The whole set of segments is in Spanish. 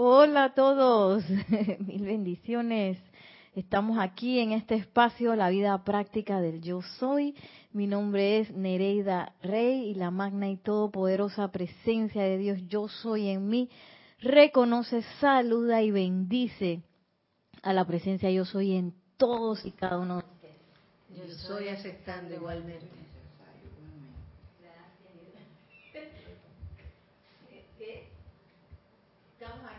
Hola a todos, mil bendiciones. Estamos aquí en este espacio, la vida práctica del yo soy. Mi nombre es Nereida Rey y la magna y todopoderosa presencia de Dios yo soy en mí reconoce, saluda y bendice a la presencia yo soy en todos y cada uno de ustedes. Yo soy aceptando igualmente. Estamos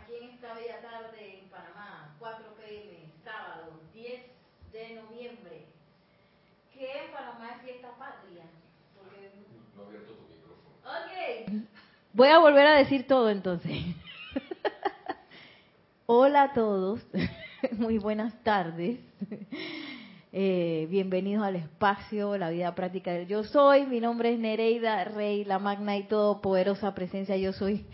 esta bella tarde en Panamá, 4 pm, sábado 10 de noviembre. ¿Qué en Panamá es fiesta patria? Porque... No abierto tu micrófono. Ok. Voy a volver a decir todo entonces. Hola a todos, muy buenas tardes. Eh, bienvenidos al espacio, la vida práctica del yo soy. Mi nombre es Nereida Rey, la magna y todopoderosa presencia yo soy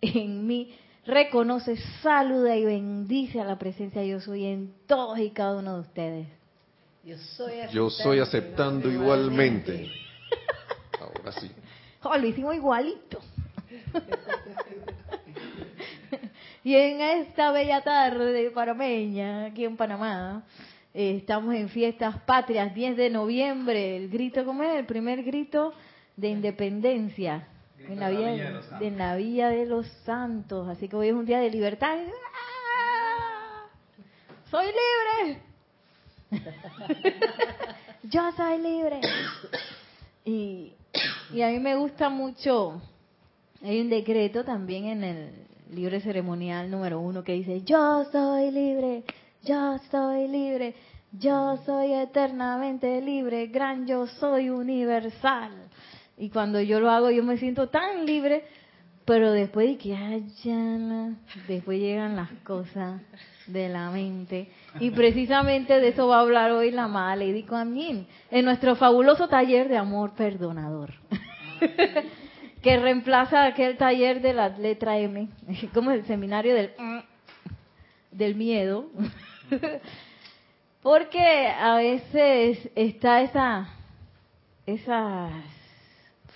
en mí. Reconoce, saluda y bendice a la presencia yo soy en todos y cada uno de ustedes. Yo soy aceptando, Yo soy aceptando igualmente. Ahora sí. Oh, lo hicimos igualito. y en esta bella tarde panameña, aquí en Panamá, eh, estamos en fiestas patrias, 10 de noviembre, el grito, ¿cómo es? El primer grito de independencia. En la, villa, de, la Villa de los Santos. Así que hoy es un día de libertad. ¡Ah! ¡Soy libre! Yo soy libre. Y, y a mí me gusta mucho, hay un decreto también en el libro ceremonial número uno que dice, yo soy libre, yo soy libre, yo soy eternamente libre, gran yo soy universal. Y cuando yo lo hago yo me siento tan libre, pero después de que haya, después llegan las cosas de la mente. Y precisamente de eso va a hablar hoy la amada Lady Kuan Yin, en nuestro fabuloso taller de amor perdonador. que reemplaza aquel taller de la letra M, como el seminario del del miedo. Porque a veces está esa esas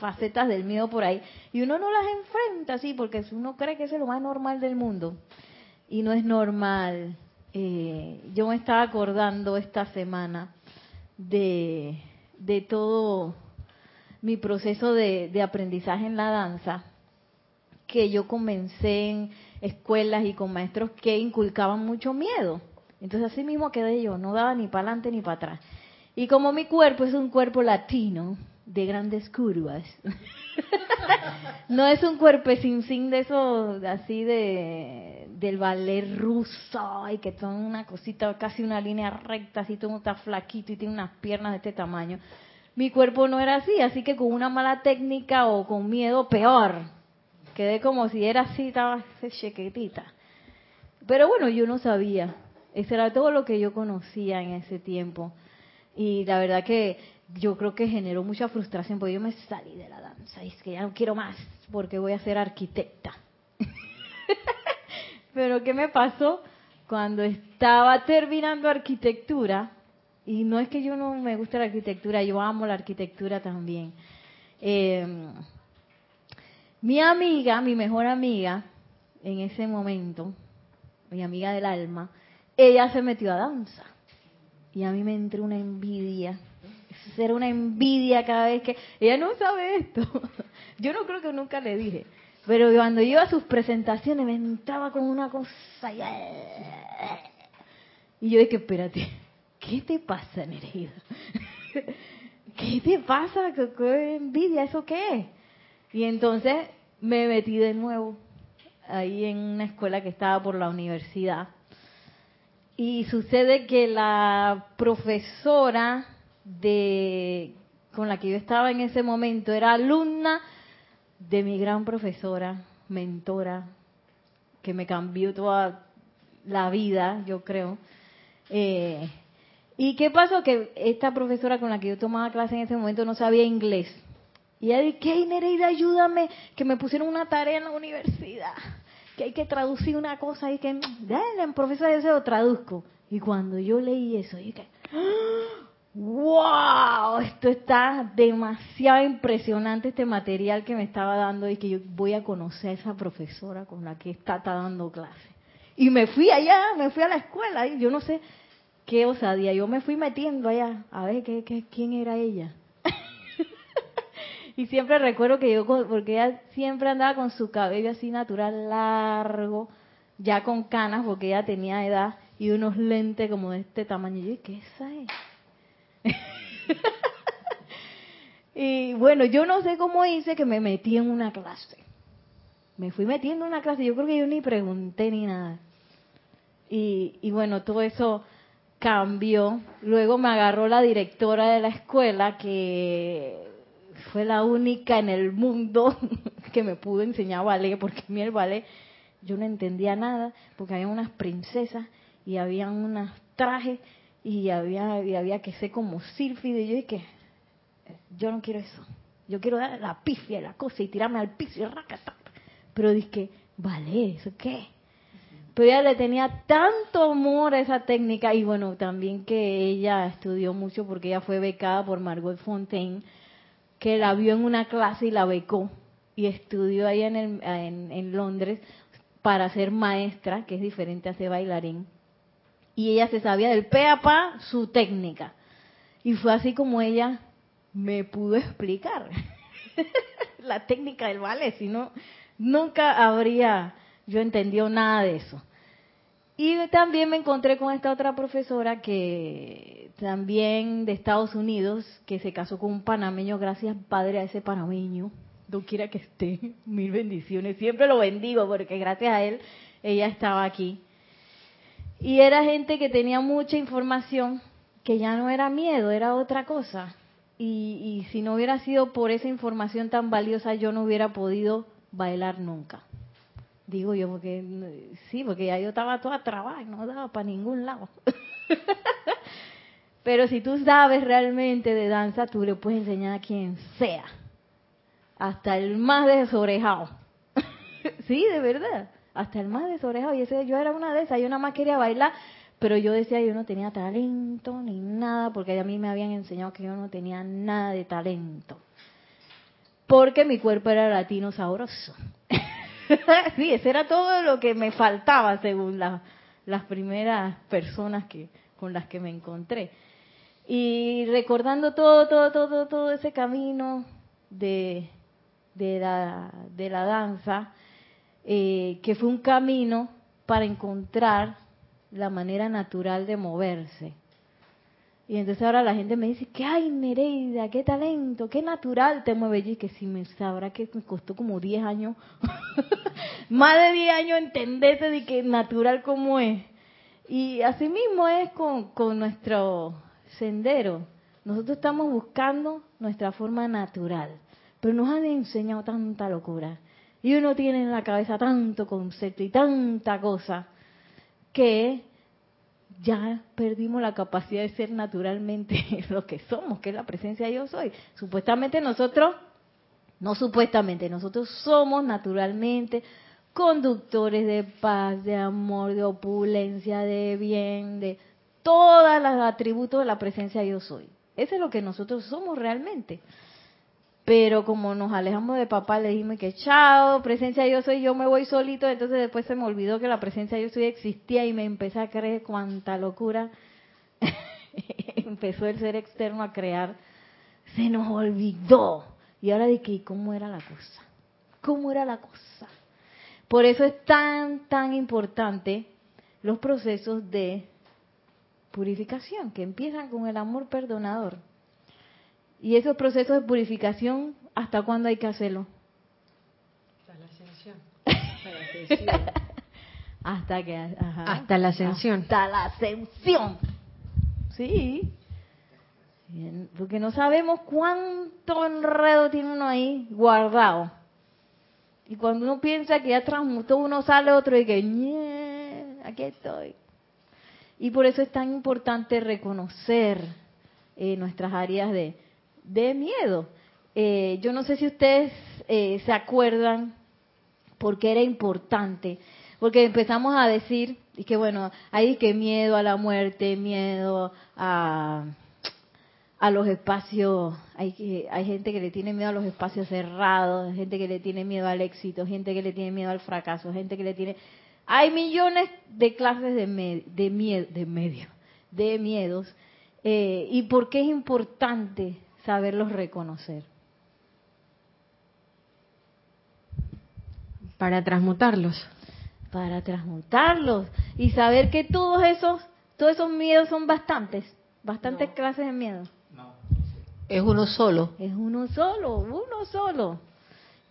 facetas del miedo por ahí y uno no las enfrenta así porque uno cree que es lo más normal del mundo y no es normal. Eh, yo me estaba acordando esta semana de, de todo mi proceso de, de, aprendizaje en la danza, que yo comencé en escuelas y con maestros que inculcaban mucho miedo. Entonces así mismo quedé yo, no daba ni para adelante ni para atrás. Y como mi cuerpo es un cuerpo latino, de grandes curvas. no es un cuerpecín sin de eso así de del ballet ruso y que son una cosita casi una línea recta, así todo está flaquito y tiene unas piernas de este tamaño. Mi cuerpo no era así, así que con una mala técnica o con miedo peor. Quedé como si era así, estaba chiquitita. Pero bueno, yo no sabía. Eso era todo lo que yo conocía en ese tiempo. Y la verdad que yo creo que generó mucha frustración porque yo me salí de la danza y es que ya no quiero más porque voy a ser arquitecta. Pero ¿qué me pasó? Cuando estaba terminando arquitectura, y no es que yo no me guste la arquitectura, yo amo la arquitectura también. Eh, mi amiga, mi mejor amiga, en ese momento, mi amiga del alma, ella se metió a danza. Y a mí me entró una envidia ser una envidia cada vez que ella no sabe esto. Yo no creo que nunca le dije, pero cuando iba a sus presentaciones me entraba con una cosa y yo dije, espérate, ¿qué te pasa, Nereida? ¿Qué te pasa? ¿Qué envidia? ¿Eso qué? Y entonces me metí de nuevo ahí en una escuela que estaba por la universidad. Y sucede que la profesora de con la que yo estaba en ese momento era alumna de mi gran profesora, mentora, que me cambió toda la vida, yo creo. Eh, ¿Y qué pasó? Que esta profesora con la que yo tomaba clase en ese momento no sabía inglés. Y ella dije, ¿qué, Nereida, ayúdame? Que me pusieron una tarea en la universidad. Que hay que traducir una cosa y que, dale, profesora, yo se lo traduzco. Y cuando yo leí eso, dije, ¡Ah! Wow, esto está demasiado impresionante este material que me estaba dando y que yo voy a conocer a esa profesora con la que está, dando clase. Y me fui allá, me fui a la escuela y yo no sé qué osadía, yo me fui metiendo allá a ver qué, qué, quién era ella. y siempre recuerdo que yo, porque ella siempre andaba con su cabello así natural, largo, ya con canas, porque ella tenía edad, y unos lentes como de este tamaño. Y yo, ¿qué es esa y bueno, yo no sé cómo hice que me metí en una clase. Me fui metiendo en una clase, yo creo que yo ni pregunté ni nada. Y, y bueno, todo eso cambió. Luego me agarró la directora de la escuela, que fue la única en el mundo que me pudo enseñar ballet, porque a mí el ballet yo no entendía nada, porque había unas princesas y había unos trajes y había, había que ser como sírfide. Y yo dije, yo no quiero eso. Yo quiero dar la pifia, la cosa y tirarme al piso y. Pero dije, vale, ¿eso qué? Pero ella le tenía tanto amor a esa técnica y bueno, también que ella estudió mucho porque ella fue becada por Margot Fontaine, que la vio en una clase y la becó y estudió ahí en, en, en Londres para ser maestra, que es diferente a ser bailarín y ella se sabía del pe a pa su técnica. Y fue así como ella me pudo explicar la técnica del ballet, si no, nunca habría yo entendido nada de eso. Y también me encontré con esta otra profesora que también de Estados Unidos, que se casó con un panameño, gracias padre a ese panameño, no quiera que esté, mil bendiciones, siempre lo bendigo porque gracias a él ella estaba aquí. Y era gente que tenía mucha información, que ya no era miedo, era otra cosa. Y, si no hubiera sido por esa información tan valiosa, yo no hubiera podido bailar nunca. Digo yo, porque sí, porque ya yo estaba toda trabada y no daba para ningún lado. Pero si tú sabes realmente de danza, tú le puedes enseñar a quien sea, hasta el más desorejado. sí, de verdad hasta el más desorejado. Y ese, yo era una de esas, yo nada más quería bailar, pero yo decía yo no tenía talento ni nada, porque a mí me habían enseñado que yo no tenía nada de talento. Porque mi cuerpo era latino sabroso. sí, ese era todo lo que me faltaba según las primeras personas que con las que me encontré. Y recordando todo, todo, todo, todo ese camino de, de, la, de la danza, eh, que fue un camino para encontrar la manera natural de moverse. Y entonces ahora la gente me dice, que ay Nereida, qué talento, qué natural te mueve. Y que si me sabrá que me costó como 10 años, más de 10 años entenderte de que natural como es. Y así mismo es con, con nuestro sendero. Nosotros estamos buscando nuestra forma natural, pero nos han enseñado tanta locura y uno tiene en la cabeza tanto concepto y tanta cosa que ya perdimos la capacidad de ser naturalmente lo que somos, que es la presencia de yo soy. Supuestamente nosotros, no supuestamente, nosotros somos naturalmente conductores de paz, de amor, de opulencia, de bien, de todos los atributos de la presencia de yo soy. Eso es lo que nosotros somos realmente. Pero como nos alejamos de papá, le dijimos que chao, presencia yo soy, yo me voy solito. Entonces después se me olvidó que la presencia yo soy existía y me empecé a creer cuánta locura. Empezó el ser externo a crear. Se nos olvidó. Y ahora dije, ¿cómo era la cosa? ¿Cómo era la cosa? Por eso es tan, tan importante los procesos de purificación que empiezan con el amor perdonador. Y esos procesos de purificación, ¿hasta cuándo hay que hacerlo? Hasta la ascensión. Hasta que hasta la ascensión. Hasta la ascensión. Sí. Porque no sabemos cuánto enredo tiene uno ahí guardado. Y cuando uno piensa que ya transmutó, uno sale otro y que, aquí estoy. Y por eso es tan importante reconocer eh, nuestras áreas de, de miedo. Eh, yo no sé si ustedes eh, se acuerdan por qué era importante, porque empezamos a decir, y que bueno, hay que miedo a la muerte, miedo a, a los espacios, hay, hay gente que le tiene miedo a los espacios cerrados, gente que le tiene miedo al éxito, gente que le tiene miedo al fracaso, gente que le tiene... Hay millones de clases de, de, miedo, de medio, de miedos. Eh, ¿Y por qué es importante saberlos reconocer? Para transmutarlos. Para transmutarlos y saber que todos esos, todos esos miedos son bastantes, bastantes clases de miedo. Es uno solo. Es uno solo, uno solo.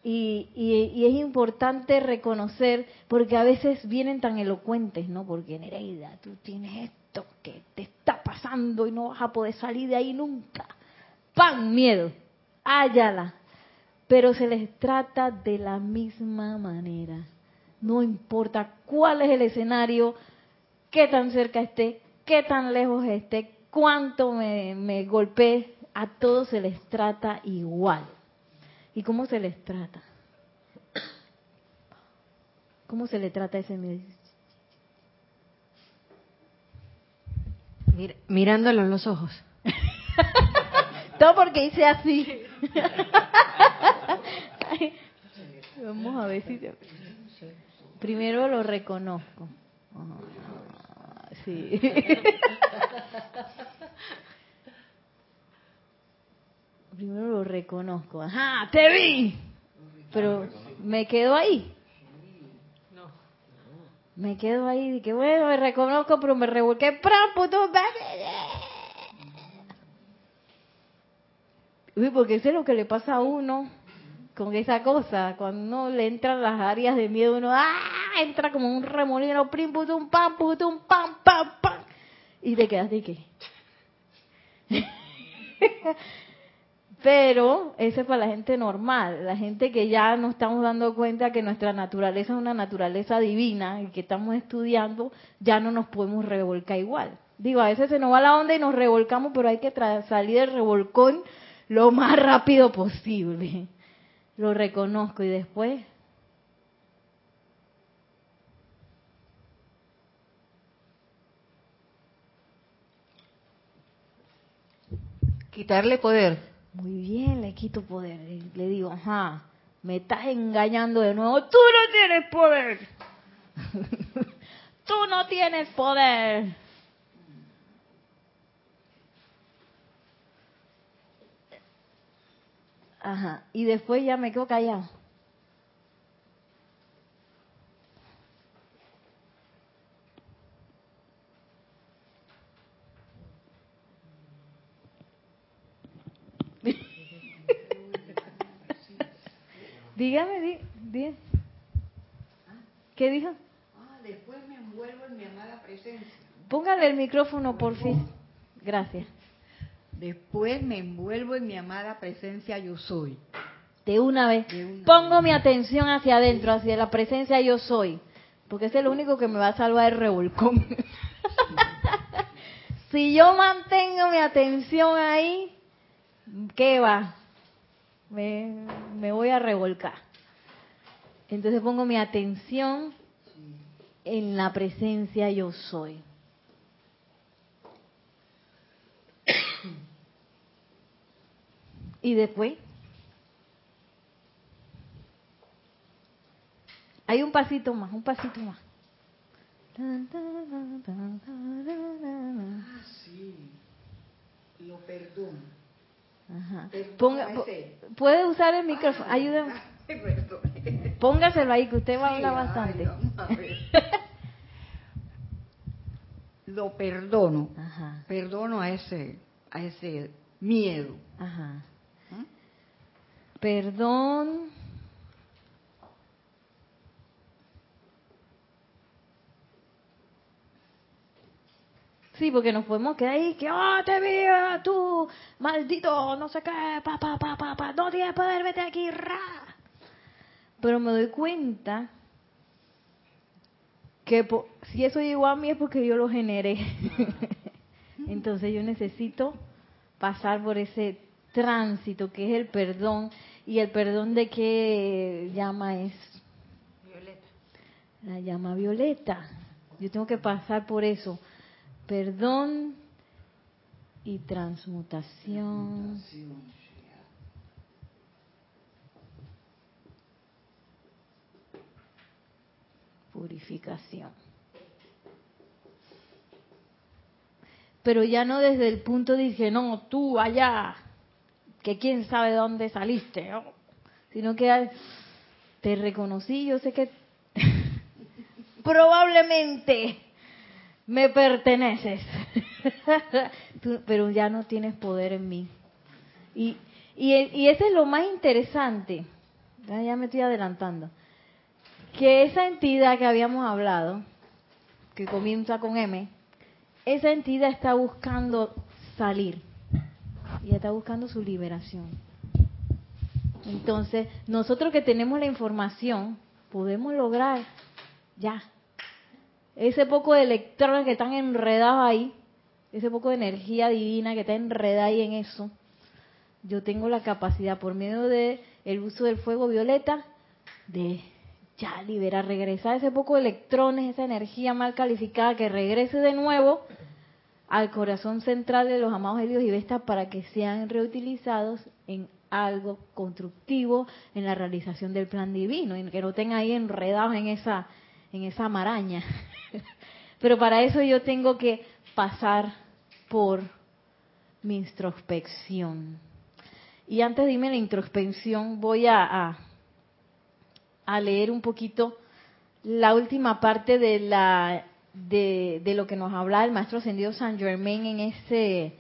Y, y, es importante reconocer, porque a veces vienen tan elocuentes, ¿no? Porque Nereida, tú tienes esto que te está pasando y no vas a poder salir de ahí nunca. ¡Pam! Miedo. Háyala. Pero se les trata de la misma manera. No importa cuál es el escenario, qué tan cerca esté, qué tan lejos esté, cuánto me, me golpee, a todos se les trata igual. ¿Y cómo se les trata? ¿Cómo se le trata a ese miedo? mirándolo en los ojos. Todo porque hice así. vamos a ver si... Primero lo reconozco. Ah, sí. primero lo reconozco. Ajá, te vi. Pero me quedo ahí. Me quedo ahí que bueno, me reconozco, pero me revolqué. Uy, porque eso es lo que le pasa a uno con esa cosa. Cuando uno le entran las áreas de miedo, uno ¡ah! entra como un remolino, prim, putum, pam, putum, pam, pam, pam. Y te quedas de qué. Pero ese es para la gente normal, la gente que ya nos estamos dando cuenta que nuestra naturaleza es una naturaleza divina y que estamos estudiando, ya no nos podemos revolcar igual. Digo, a veces se nos va la onda y nos revolcamos, pero hay que salir del revolcón lo más rápido posible. Lo reconozco y después quitarle poder. Muy bien, le quito poder. Le digo, ajá, me estás engañando de nuevo. Tú no tienes poder. Tú no tienes poder. Ajá, y después ya me quedo callado. Dígame, di, ¿Qué dijo? Ah, después me envuelvo en mi amada presencia. Póngale el micrófono, por fin. Gracias. Después me envuelvo en mi amada presencia yo soy. De una vez. Pongo mi atención hacia adentro, hacia la presencia yo soy. Porque ese es lo único que me va a salvar el revolcón. si yo mantengo mi atención ahí, ¿qué va? me, me voy a revolcar. Entonces pongo mi atención en la presencia yo soy. Y después hay un pasito más, un pasito más. Ah, sí. Lo perdono. Ajá. puede usar el micrófono, ayúdame. Póngaselo ahí, que usted va a hablar bastante. Lo perdono. Perdono a ese, a ese miedo. Ajá. Perdón Sí, porque nos podemos quedar ahí, que, oh, te veo, tú, maldito, no sé qué, pa, pa, pa, pa, pa, no tienes poder, vete aquí, ra. Pero me doy cuenta que si eso llegó a mí es porque yo lo generé. Entonces yo necesito pasar por ese tránsito que es el perdón. ¿Y el perdón de qué llama es? Violeta. La llama violeta. Yo tengo que pasar por eso perdón y transmutación. Purificación. Pero ya no desde el punto de que no, tú allá, que quién sabe de dónde saliste, ¿no? sino que te reconocí, yo sé que probablemente me perteneces, pero ya no tienes poder en mí. Y, y, y ese es lo más interesante, ya me estoy adelantando, que esa entidad que habíamos hablado, que comienza con M, esa entidad está buscando salir y está buscando su liberación. Entonces, nosotros que tenemos la información, podemos lograr ya ese poco de electrones que están enredados ahí, ese poco de energía divina que está enredada ahí en eso. Yo tengo la capacidad por medio de el uso del fuego violeta de ya liberar, regresar ese poco de electrones, esa energía mal calificada que regrese de nuevo al corazón central de los amados Helios y Vestas para que sean reutilizados en algo constructivo en la realización del plan divino y que no estén ahí enredados en esa en esa maraña. Pero para eso yo tengo que pasar por mi introspección. Y antes de irme la introspección, voy a, a, leer un poquito la última parte de la de, de, lo que nos habla el maestro ascendido San Germain en ese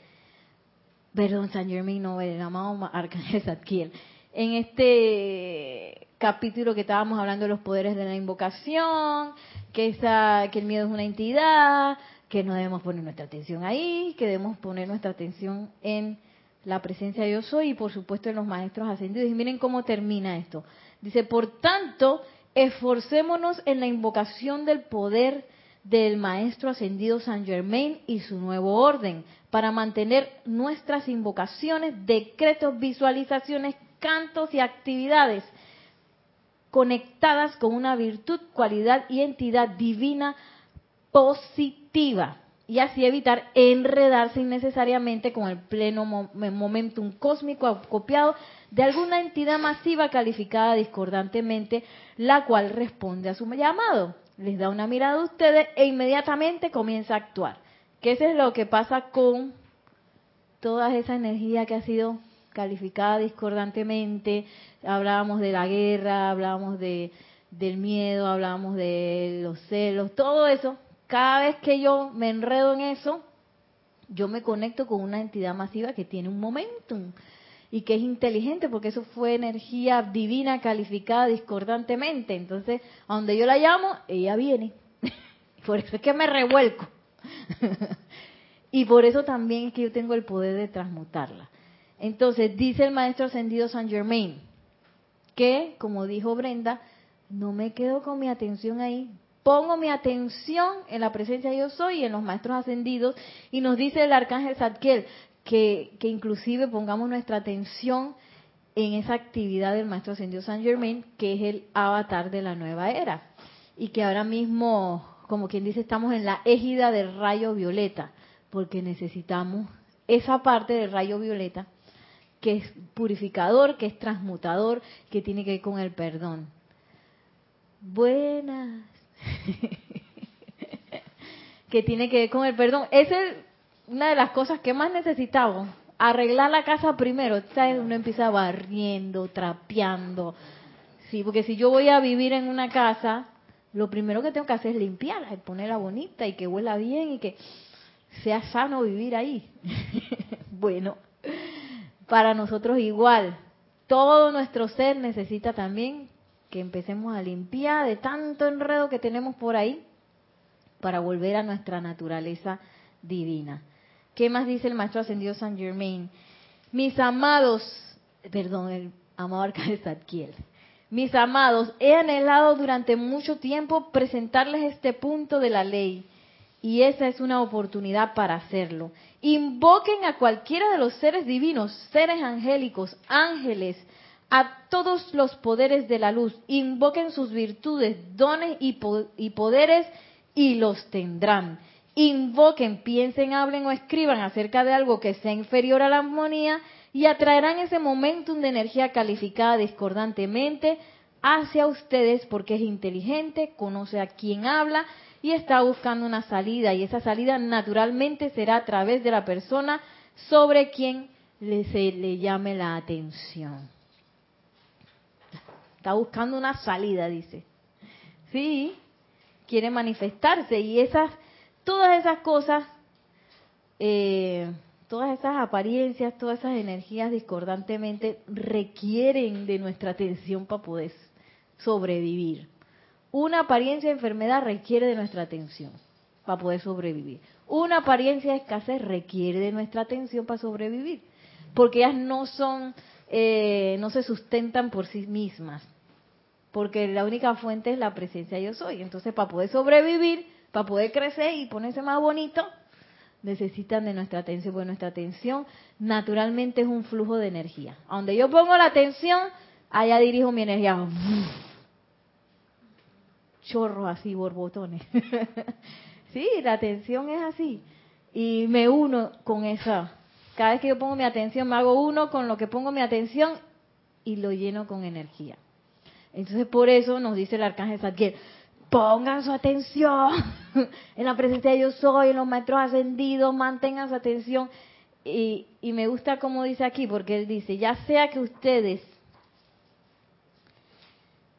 perdón, San Germain no, el amado Arcángel Zadkiel, en este capítulo que estábamos hablando de los poderes de la invocación, que, esa, que el miedo es una entidad, que no debemos poner nuestra atención ahí, que debemos poner nuestra atención en la presencia de yo soy y por supuesto en los maestros ascendidos. Y miren cómo termina esto. Dice, por tanto, esforcémonos en la invocación del poder del Maestro Ascendido San Germain y su nuevo orden, para mantener nuestras invocaciones, decretos, visualizaciones, cantos y actividades conectadas con una virtud, cualidad y entidad divina positiva y así evitar enredarse innecesariamente con el pleno momentum cósmico acopiado de alguna entidad masiva calificada discordantemente, la cual responde a su llamado les da una mirada a ustedes e inmediatamente comienza a actuar. Que es lo que pasa con toda esa energía que ha sido calificada discordantemente. Hablábamos de la guerra, hablábamos de, del miedo, hablábamos de los celos, todo eso. Cada vez que yo me enredo en eso, yo me conecto con una entidad masiva que tiene un momentum y que es inteligente porque eso fue energía divina calificada discordantemente. Entonces, a donde yo la llamo, ella viene. por eso es que me revuelco. y por eso también es que yo tengo el poder de transmutarla. Entonces, dice el maestro ascendido San Germain, que, como dijo Brenda, no me quedo con mi atención ahí, pongo mi atención en la presencia de yo soy y en los maestros ascendidos, y nos dice el arcángel Zadkiel, que, inclusive pongamos nuestra atención en esa actividad del Maestro Ascendido San Germain, que es el avatar de la nueva era. Y que ahora mismo, como quien dice, estamos en la égida del rayo violeta, porque necesitamos esa parte del rayo violeta que es purificador, que es transmutador, que tiene que ver con el perdón. Buenas. que tiene que ver con el perdón. Es el una de las cosas que más necesitamos, arreglar la casa primero. ¿Sabes? Uno empieza barriendo, trapeando. Sí, porque si yo voy a vivir en una casa, lo primero que tengo que hacer es limpiarla, ponerla bonita y que huela bien y que sea sano vivir ahí. bueno, para nosotros igual. Todo nuestro ser necesita también que empecemos a limpiar de tanto enredo que tenemos por ahí para volver a nuestra naturaleza divina. ¿Qué más dice el maestro ascendido San Germain? Mis amados, perdón, el amado arcángel Zadkiel. Mis amados, he anhelado durante mucho tiempo presentarles este punto de la ley y esa es una oportunidad para hacerlo. Invoquen a cualquiera de los seres divinos, seres angélicos, ángeles, a todos los poderes de la luz. Invoquen sus virtudes, dones y, poderes y los tendrán invoquen, piensen, hablen o escriban acerca de algo que sea inferior a la armonía y atraerán ese momentum de energía calificada discordantemente hacia ustedes porque es inteligente, conoce a quién habla y está buscando una salida y esa salida naturalmente será a través de la persona sobre quien le, se le llame la atención. Está buscando una salida, dice. Sí, quiere manifestarse y esas, todas esas cosas, eh, todas esas apariencias, todas esas energías discordantemente requieren de nuestra atención para poder sobrevivir. Una apariencia de enfermedad requiere de nuestra atención para poder sobrevivir. Una apariencia de escasez requiere de nuestra atención para sobrevivir, porque ellas no son, eh, no se sustentan por sí mismas, porque la única fuente es la presencia yo soy. Entonces, para poder sobrevivir, para poder crecer y ponerse más bonito, necesitan de nuestra atención, porque nuestra atención naturalmente es un flujo de energía. A donde yo pongo la atención, allá dirijo mi energía chorros así, borbotones. sí, la atención es así. Y me uno con esa. Cada vez que yo pongo mi atención, me hago uno con lo que pongo mi atención y lo lleno con energía. Entonces, por eso nos dice el arcángel Zadkiel, pongan su atención en la presencia de yo soy, en los maestros ascendidos, mantengan su atención. Y, y me gusta como dice aquí, porque él dice, ya sea que ustedes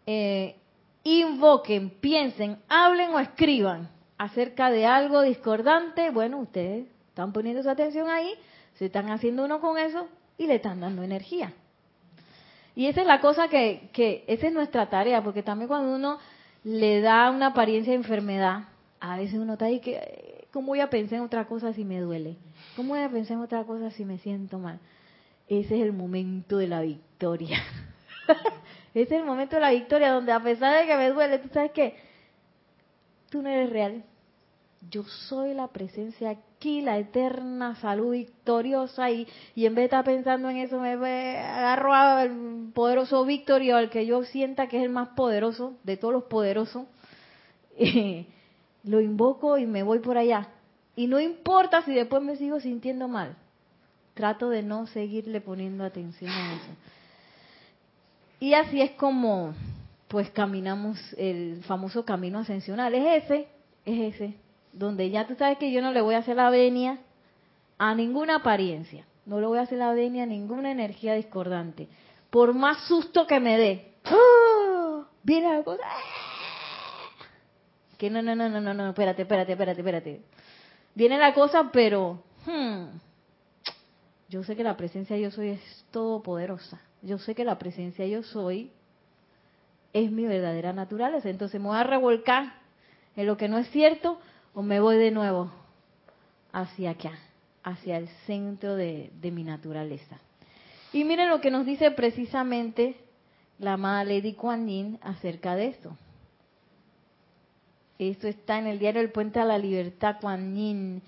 eh, invoquen, piensen, hablen o escriban acerca de algo discordante, bueno, ustedes están poniendo su atención ahí, se están haciendo uno con eso y le están dando energía. Y esa es la cosa que, que, esa es nuestra tarea, porque también cuando uno le da una apariencia de enfermedad, a veces uno está ahí que, ¿cómo voy a pensar en otra cosa si me duele? ¿Cómo voy a pensar en otra cosa si me siento mal? Ese es el momento de la victoria. Ese es el momento de la victoria donde a pesar de que me duele, tú sabes que tú no eres real. Yo soy la presencia aquí, la eterna salud victoriosa y, y en vez de estar pensando en eso me agarro al poderoso Victorio, al que yo sienta que es el más poderoso de todos los poderosos. Y lo invoco y me voy por allá. Y no importa si después me sigo sintiendo mal. Trato de no seguirle poniendo atención a eso. Y así es como pues caminamos el famoso camino ascensional. Es ese, es ese, donde ya tú sabes que yo no le voy a hacer la venia a ninguna apariencia, no le voy a hacer la venia a ninguna energía discordante. Por más susto que me dé, ¡oh! viene la cosa, que no, no, no, no, no, no, espérate, espérate, espérate, espérate. Viene la cosa, pero hmm, yo sé que la presencia yo soy es todopoderosa yo sé que la presencia yo soy es mi verdadera naturaleza. Entonces me voy a revolcar en lo que no es cierto o me voy de nuevo hacia acá, hacia el centro de, mi naturaleza. Y miren lo que nos dice precisamente la amada Lady Kuan Yin acerca de esto. Esto está en el diario El Puente a la Libertad, Kuan Yin,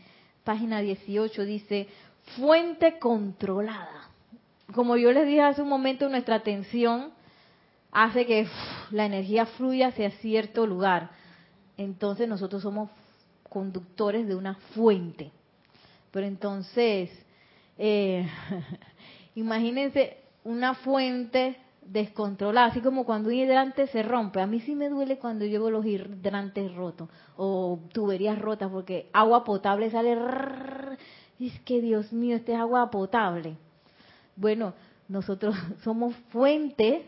página 18, dice, fuente controlada como yo les dije hace un momento, nuestra atención hace que la energía fluya hacia cierto lugar. Entonces nosotros somos conductores de una fuente. Pero entonces, eh, imagínense una fuente descontrolada, así como cuando un hidrante se rompe. A mí sí me duele cuando llevo los hidrantes rotos o tuberías rotas porque agua potable sale... es que Dios mío, este es agua potable. Bueno, nosotros somos fuente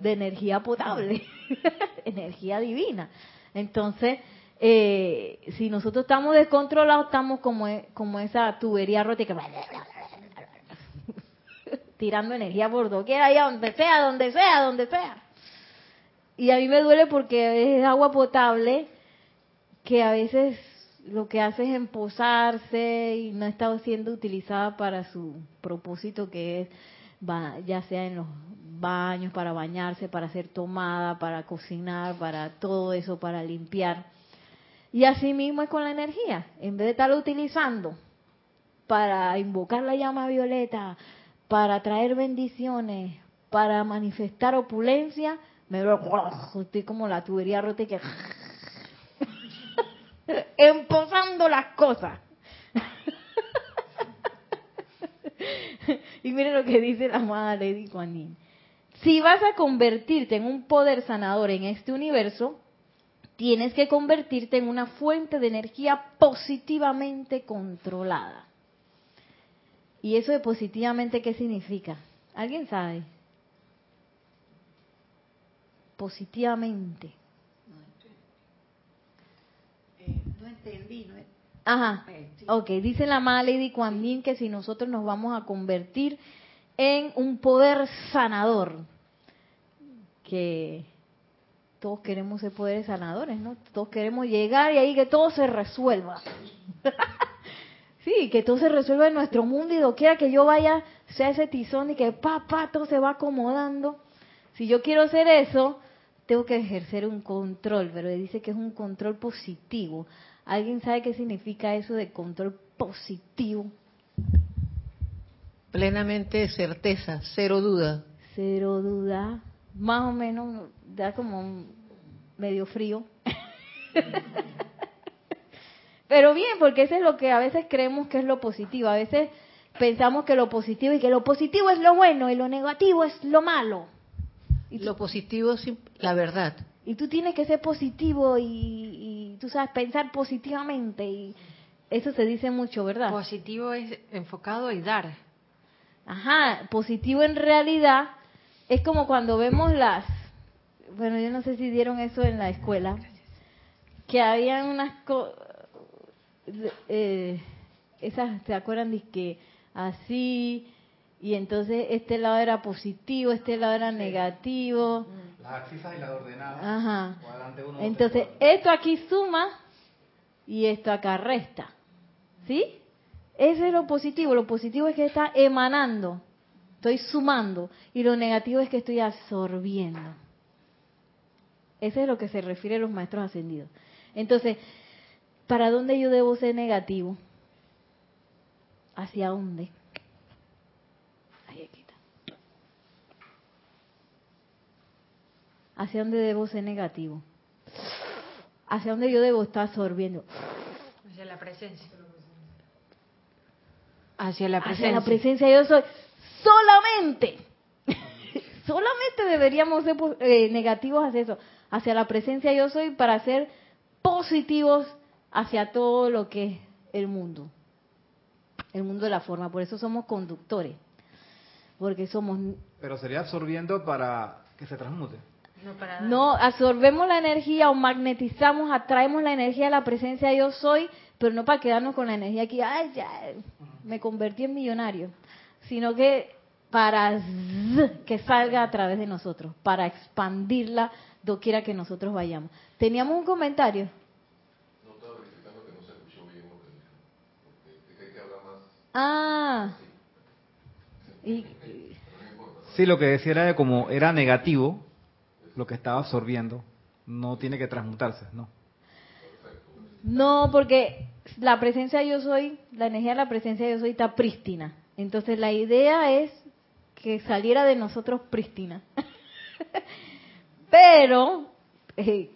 de energía potable, energía divina. Entonces, eh, si nosotros estamos descontrolados, estamos como, e, como esa tubería rota que tirando energía por doquiera, ahí donde sea, donde sea, donde sea. Y a mí me duele porque es agua potable que a veces lo que hace es emposarse y no está siendo utilizada para su propósito que es ya sea en los baños para bañarse, para hacer tomada, para cocinar, para todo eso, para limpiar. Y así mismo es con la energía. En vez de estarlo utilizando para invocar la llama violeta, para traer bendiciones, para manifestar opulencia, me veo estoy como la tubería rota que empozando las cosas. y miren lo que dice la amada Lady Kuan Yin. Si vas a convertirte en un poder sanador en este universo, tienes que convertirte en una fuente de energía positivamente controlada. ¿Y eso de positivamente qué significa? ¿Alguien sabe? Positivamente. No entendí, no entendí. Ajá. Ok, dice la amada Lady Kuan que si nosotros nos vamos a convertir en un poder sanador, que todos queremos ser poderes sanadores, ¿no? Todos queremos llegar y ahí que todo se resuelva. sí, que todo se resuelva en nuestro mundo y doquiera que yo vaya, sea ese tizón y que pa, pa, todo se va acomodando. Si yo quiero hacer eso, tengo que ejercer un control, pero dice que es un control positivo. ¿Alguien sabe qué significa eso de control positivo? Plenamente certeza, cero duda. Cero duda. Más o menos da como un medio frío. Pero bien, porque eso es lo que a veces creemos que es lo positivo. A veces pensamos que lo positivo y que lo positivo es lo bueno y lo negativo es lo malo. Y tú, Lo positivo es la verdad. y tú tienes que ser positivo y, y tú sabes pensar positivamente y eso se dice mucho, ¿verdad? Positivo es enfocado y dar. Ajá, positivo en realidad es como cuando vemos las, bueno, yo no sé si dieron eso en la escuela, que habían unas co- eh, esas, ¿se acuerdan de que así y entonces este lado era positivo, este lado era negativo? Las abscisas y las ordenadas. Ajá. Uno, Entonces, esto aquí suma y esto acá resta. ¿Sí? Ese es lo positivo. Lo positivo es que está emanando. Estoy sumando. Y lo negativo es que estoy absorbiendo. Ese es lo que se refiere a los maestros ascendidos. Entonces, ¿para dónde yo debo ser negativo? ¿Hacia dónde? Ahí aquí está. ¿Hacia dónde debo ser negativo? ¿Hacia dónde yo debo estar absorbiendo? Hacia la presencia. Hacia la Hacia presencia. la presencia yo soy. Solamente. Solamente deberíamos ser po- eh, negativos hacia eso. Hacia la presencia yo soy para ser positivos hacia todo lo que es el mundo. El mundo de la forma. Por eso somos conductores. Porque somos Pero sería absorbiendo para que se transmute. No para. No, absorbemos la energía o magnetizamos, atraemos la energía de la presencia yo soy, pero no para quedarnos con la energía aquí, ay, ya, me convertí en millonario, sino que para que salga a través de nosotros, para expandirla doquiera que nosotros vayamos. Teníamos un comentario. No estaba verificando que no se escuchó bien lo que dijo. Porque hay que hablar más. Ah, y, Sí, lo que decía era de como era negativo, lo que estaba absorbiendo, no tiene que transmutarse, ¿no? No, porque la presencia yo soy, la energía de la presencia yo soy está prístina. Entonces la idea es que saliera de nosotros prístina. Pero eh,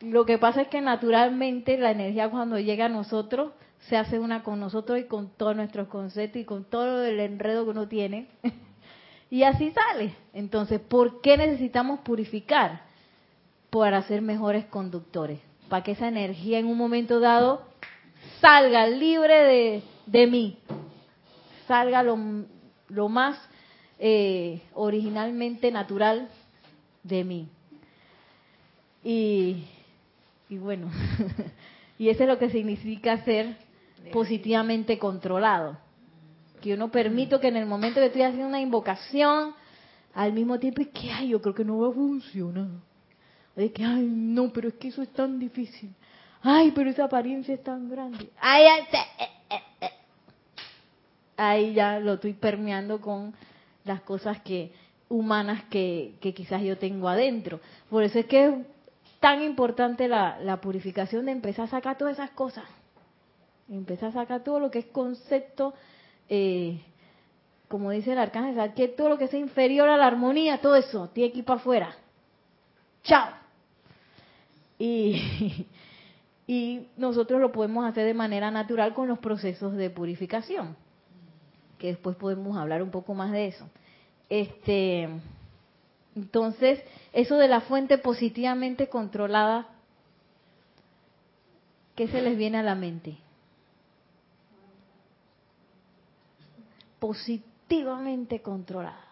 lo que pasa es que naturalmente la energía cuando llega a nosotros se hace una con nosotros y con todos nuestros conceptos y con todo el enredo que uno tiene. y así sale. Entonces, ¿por qué necesitamos purificar? Para ser mejores conductores. Para que esa energía en un momento dado salga libre de, de mí. Salga lo, lo más eh, originalmente natural de mí. Y, y bueno, y eso es lo que significa ser positivamente controlado. Que yo no permito que en el momento que estoy haciendo una invocación, al mismo tiempo, es que, ay, yo creo que no va a funcionar. De que, ay, no, pero es que eso es tan difícil. Ay, pero esa apariencia es tan grande. Ay, ay. Ahí ya lo estoy permeando con las cosas que humanas que, quizás yo tengo adentro. Por eso es que es tan importante la, la purificación de empezar a sacar todas esas cosas. Empezar a sacar todo lo que es concepto, eh, como dice el arcángel, que todo lo que sea inferior a la armonía, todo eso, tiene que ir para afuera. Chao. Y, Y nosotros lo podemos hacer de manera natural con los procesos de purificación, que después podemos hablar un poco más de eso. Este, entonces, eso de la fuente positivamente controlada, ¿qué se les viene a la mente? Positivamente controlada.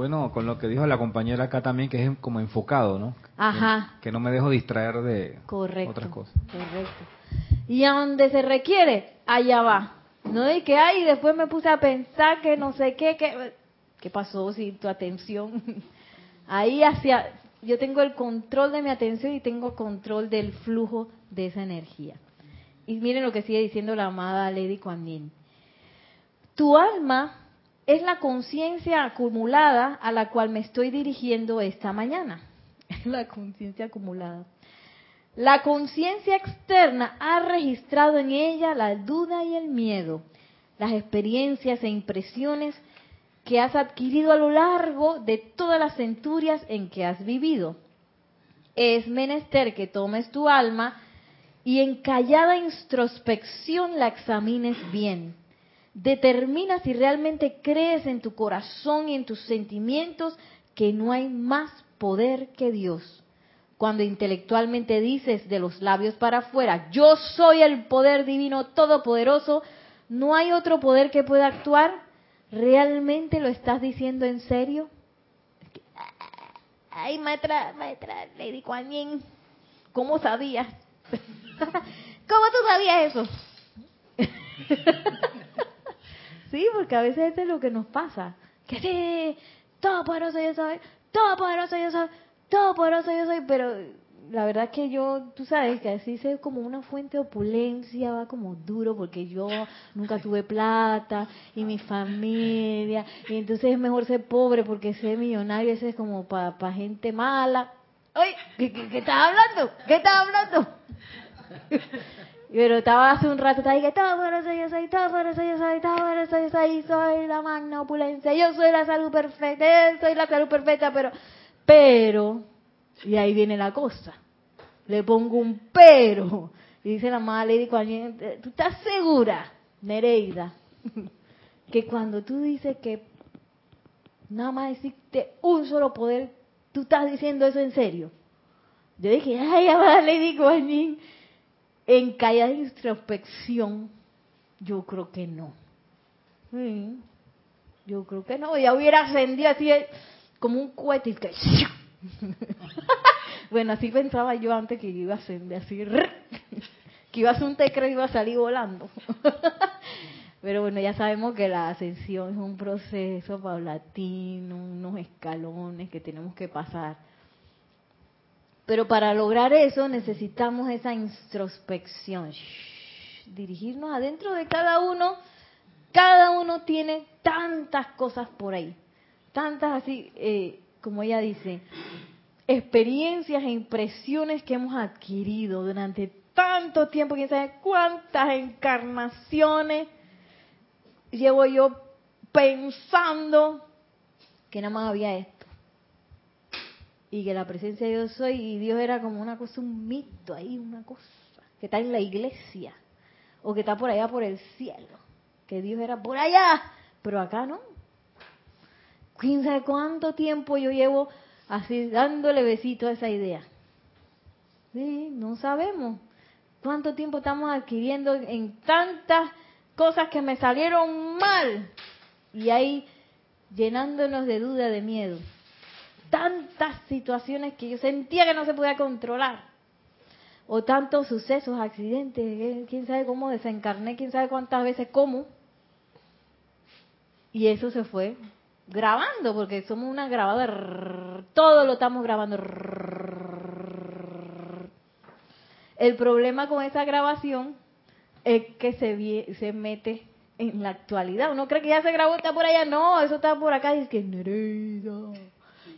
Bueno, con lo que dijo la compañera acá también, que es como enfocado, ¿no? Ajá. Que, que no me dejo distraer de Correcto. otras cosas. Correcto. Y a donde se requiere, allá va. No de que, ay, después me puse a pensar que no sé qué, que, ¿qué pasó si tu atención? Ahí hacia, yo tengo el control de mi atención y tengo control del flujo de esa energía. Y miren lo que sigue diciendo la amada Lady Kuan Yin. Tu alma es la conciencia acumulada a la cual me estoy dirigiendo esta mañana. la conciencia acumulada. La conciencia externa ha registrado en ella la duda y el miedo, las experiencias e impresiones que has adquirido a lo largo de todas las centurias en que has vivido. Es menester que tomes tu alma y en callada introspección la examines bien. Determina si realmente crees en tu corazón y en tus sentimientos que no hay más poder que Dios. Cuando intelectualmente dices de los labios para afuera, yo soy el poder divino todopoderoso, no hay otro poder que pueda actuar, ¿realmente lo estás diciendo en serio? Ay, maestra, maestra, Lady Kuan Yin, ¿cómo sabías? ¿Cómo tú sabías eso? sí, porque a veces eso es lo que nos pasa. Que sí, todo poderoso yo soy, todo poderoso yo soy, todo poderoso yo soy, pero la verdad es que yo, tú sabes, que así es como una fuente de opulencia, va como duro, porque yo nunca tuve plata, y mi familia, y entonces es mejor ser pobre porque ser millonario, ese es como para pa gente mala. ¡Ay! ¿Qué, qué, qué estás hablando? ¿Qué estás hablando? Pero estaba hace un rato, estaba que todo poderoso yo soy, todo poderoso yo soy, todo poderoso yo soy, soy la magna opulencia, yo soy la salud perfecta, soy la salud perfecta, pero, pero, y ahí viene la cosa. Le pongo un pero. Y dice la madre Lady ¿tú estás segura, Nereida, que cuando tú dices que nada más existe un solo poder, tú estás diciendo eso en serio? Yo dije, ay, amada Lady Kuan En callada introspección, yo creo que no. Yo creo que no. Ya hubiera ascendido así como un cohete. Que... bueno, así pensaba yo antes que iba a ascender así. Que iba a hacer un tecre y iba a salir volando. Pero bueno, ya sabemos que la ascensión es un proceso paulatino, unos escalones que tenemos que pasar. Pero para lograr eso necesitamos esa introspección, dirigirnos adentro de cada uno. Cada uno tiene tantas cosas por ahí, tantas así, eh, como ella dice, experiencias e impresiones que hemos adquirido durante tanto tiempo, quién sabe cuántas encarnaciones llevo yo pensando que nada más había esto y que la presencia de Dios soy y Dios era como una cosa, un mito ahí, una cosa que está en la iglesia o que está por allá por el cielo, que Dios era por allá, pero acá no. ¿Quién sabe cuánto tiempo yo llevo así dándole besito a esa idea? Sí, no sabemos cuánto tiempo estamos adquiriendo en tantas cosas que me salieron mal y ahí llenándonos de duda, de miedo tantas situaciones que yo sentía que no se podía controlar. O tantos sucesos, accidentes, quién sabe cómo desencarné, quién sabe cuántas veces cómo. Y eso se fue grabando, porque somos una grabadora, todo lo estamos grabando. El problema con esa grabación es que se, se mete en la actualidad. Uno cree que ya se grabó, está por allá. No, eso está por acá. Y es que Nereida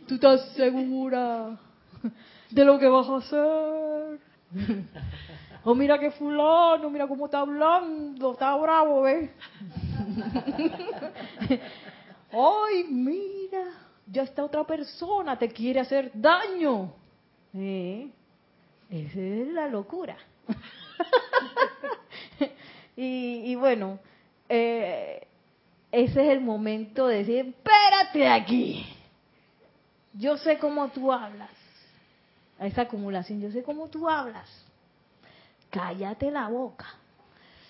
¿Tú estás segura de lo que vas a hacer? Oh, mira que fulano, mira cómo está hablando, está bravo, ¿ves? Ay, mira, ya esta otra persona te quiere hacer daño. ¿Eh? Esa es la locura. y, y bueno, eh, ese es el momento de decir, espérate aquí. Yo sé cómo tú hablas. Esa acumulación, yo sé cómo tú hablas. Cállate la boca.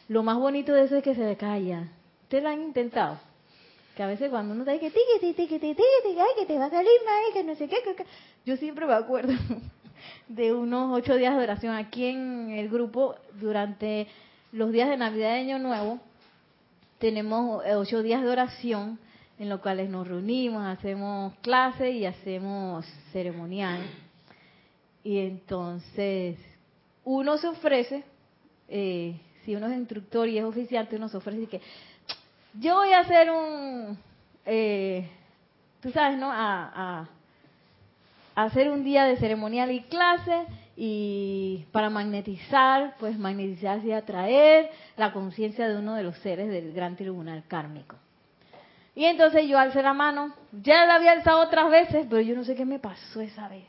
Lo más bonito de eso es que se calla. ¿Ustedes lo han intentado? Que a veces cuando uno ahí que tiqui, tiqui, tiqui, que te va a salir mal, que no sé qué, Yo siempre me acuerdo de unos ocho días de oración aquí en el grupo durante los días de Navidad y Año Nuevo. Tenemos eh, ocho días de oración en los cuales nos reunimos, hacemos clase y hacemos ceremonial. Y entonces uno se ofrece, eh, si uno es instructor y es oficiante, uno se ofrece que yo voy a hacer un, eh, tú sabes, ¿no? A, a- a hacer un día de ceremonial y clase y para magnetizar, pues magnetizar y atraer la conciencia de uno de los seres del gran tribunal kármico. Y entonces yo alcé la mano, ya la había alzado otras veces, pero yo no sé qué me pasó esa vez.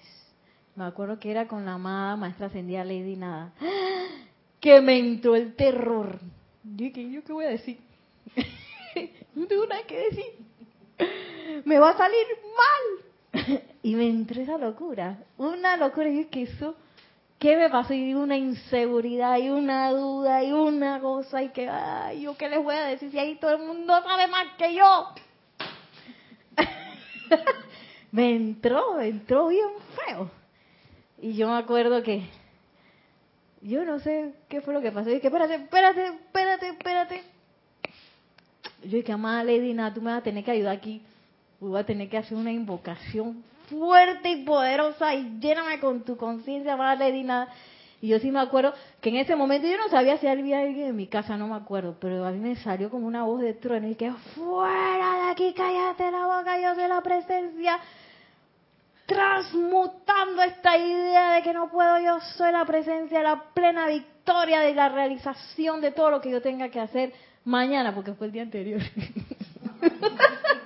Me acuerdo que era con la amada maestra ascendida Lady Nada, que me entró el terror. Yo, ¿qué, yo qué voy a decir? no tengo nada que decir. Me va a salir mal. y me entró esa locura, una locura. Y yo, que eso, ¿qué me pasó? Y una inseguridad, y una duda, y una cosa, y que, ay, ¿yo qué les voy a decir si ahí todo el mundo sabe más que yo? me entró, entró bien feo. Y yo me acuerdo que, yo no sé qué fue lo que pasó. Y dije, espérate, espérate, espérate, espérate. Yo dije, amada Lady, nada, tú me vas a tener que ayudar aquí. Voy a tener que hacer una invocación fuerte y poderosa y lléname con tu conciencia, Lady, nada. Y yo sí me acuerdo que en ese momento yo no sabía si había alguien en mi casa, no me acuerdo, pero a mí me salió como una voz de trueno y que fuera de aquí, cállate la boca, yo soy la presencia transmutando esta idea de que no puedo, yo soy la presencia, la plena victoria de la realización de todo lo que yo tenga que hacer mañana, porque fue el día anterior.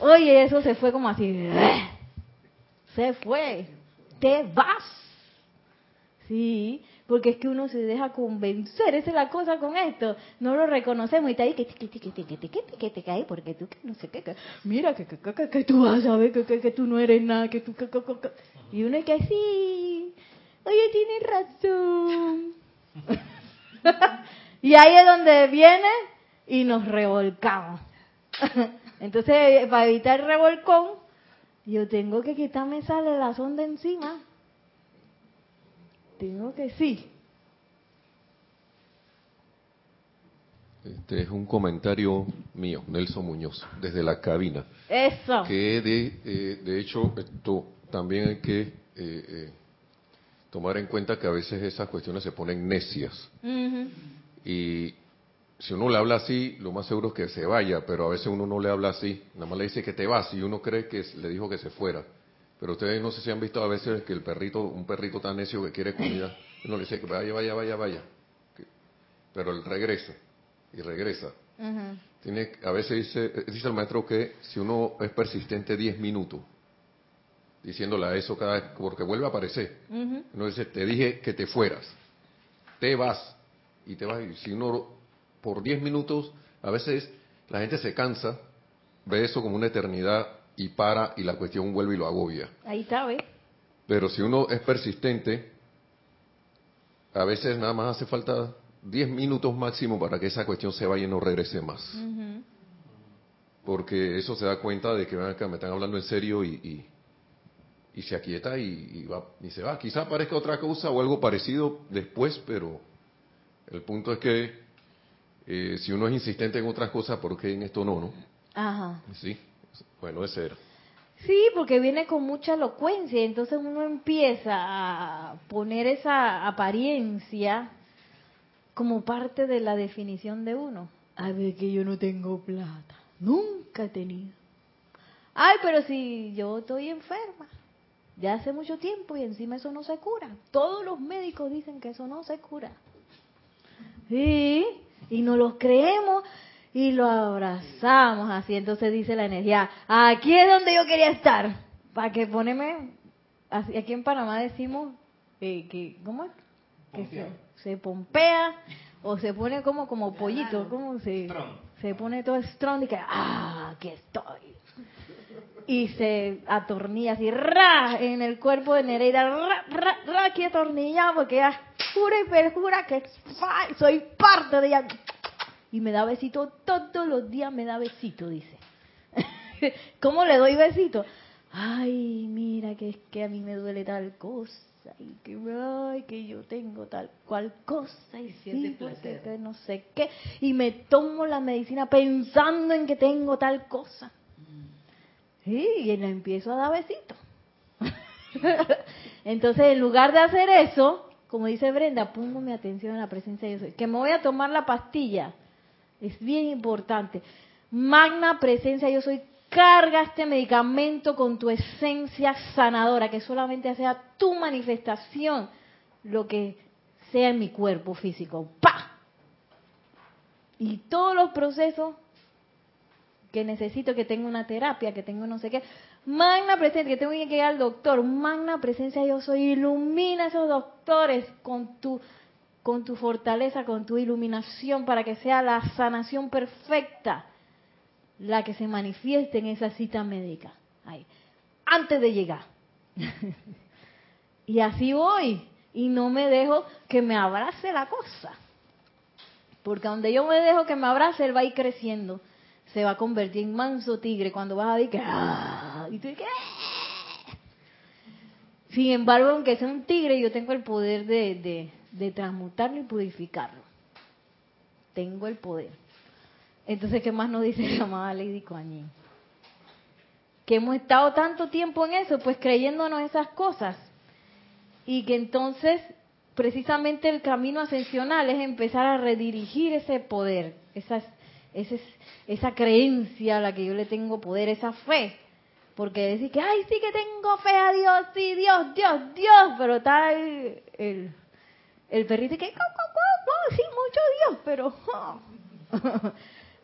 Oye, eso se fue como así. Se fue. Te vas. Sí, porque es que uno se deja convencer, esa es la cosa con esto, no lo reconocemos y está ahí que te que que te que porque tú que no sé qué, mira que, que, que, que tú vas a ver que, que, que tú no eres nada, que tú que, que, y uno es que sí, oye tienes razón, y ahí es donde viene y nos revolcamos. Entonces, para evitar el revolcón, yo tengo que quitarme esa relazón de encima. Tengo que sí. Este es un comentario mío, Nelson Muñoz, desde la cabina. Eso. Que de, eh, de hecho, esto también hay que eh, eh, tomar en cuenta que a veces esas cuestiones se ponen necias. Y si uno le habla así, lo más seguro es que se vaya, pero a veces uno no le habla así, nada más le dice que te vas y uno cree que le dijo que se fuera. Pero ustedes no sé si han visto a veces que el perrito, un perrito tan necio que quiere comida, uno le dice que vaya, vaya, vaya, vaya. Pero él regresa y regresa. Ujú. Tiene, a veces dice, dice el maestro que si uno es persistente 10 minutos, diciéndole a eso cada vez, porque vuelve a aparecer. Ujú. Uno dice, te dije que te fueras, te vas, y te vas, y si uno por 10 minutos, a veces la gente se cansa, ve eso como una eternidad y para, y la cuestión vuelve y lo agobia. Ahí está, ¿ves? Pero si uno es persistente, a veces nada más hace falta 10 minutos máximo para que esa cuestión se vaya y no regrese más. Porque eso se da cuenta de que ven acá, me están hablando en serio y, y, y se aquieta y, y va, y se va. Quizá aparezca otra cosa o algo parecido después, pero el punto es que eh, si uno es insistente en otras cosas, ¿por qué en esto no, no? Ajá. Sí, bueno, ese era. Sí, porque viene con mucha elocuencia, entonces uno empieza a poner esa apariencia como parte de la definición de uno. A ver que yo no tengo plata, nunca he tenido. Ay, pero si yo estoy enferma, ya hace mucho tiempo y encima eso no se cura. Todos los médicos dicen que eso no se cura. Sí, y no los creemos. y lo abrazamos así. Entonces dice la energía, aquí es donde yo quería estar. Para que poneme, así, aquí en Panamá decimos eh, que, ¿cómo es? Que se, se pompea o se pone como como pollito, como se, se pone todo strong y que, ah, aquí estoy. Y se atornilla así, ra, en el cuerpo de Nereida, ra, ra, ra, aquí atornillado porque ella jura y perjura que soy parte de ella. Y me da besito todos los días, me da besito, dice. ¿Cómo le doy besito? Ay, mira que es que a mí me duele tal cosa y que ay, que yo tengo tal cual cosa y Siente sí, placer. que no sé qué y me tomo la medicina pensando en que tengo tal cosa. Y le empiezo a dar besitos. Entonces, en lugar de hacer eso, como dice Brenda, pongo mi atención en la presencia de Dios. Que me voy a tomar la pastilla. Es bien importante. Magna presencia, yo soy. Carga este medicamento con tu esencia sanadora, que solamente sea tu manifestación lo que sea en mi cuerpo físico. ¡Pa! Y todos los procesos que necesito, que tengo una terapia, que tengo no sé qué. Magna presencia, que tengo que ir al doctor. Magna presencia, yo soy. Ilumina a esos doctores con tu, con tu fortaleza, con tu iluminación, para que sea la sanación perfecta la que se manifieste en esa cita médica. Ahí. Antes de llegar. y así voy. Y no me dejo que me abrace la cosa. Porque donde yo me dejo que me abrace, él va a ir creciendo. Se va a convertir en manso tigre cuando vas a ver que... ¡ah! Y tú, ¿qué? Sin embargo, aunque sea un tigre, yo tengo el poder de, de, de transmutarlo y purificarlo. Tengo el poder. Entonces, ¿qué más nos dice la amada Lady Yin? Que hemos estado tanto tiempo en eso, pues creyéndonos esas cosas. Y que entonces, precisamente el camino ascensional es empezar a redirigir ese poder, esa, esa, esa creencia a la que yo le tengo poder, esa fe. Porque decir que, ay, sí que tengo fe a Dios, sí, Dios, Dios, Dios, pero está el, el, perrito que, "Cu, cu, cu, cu, sí, mucho Dios, pero... oh".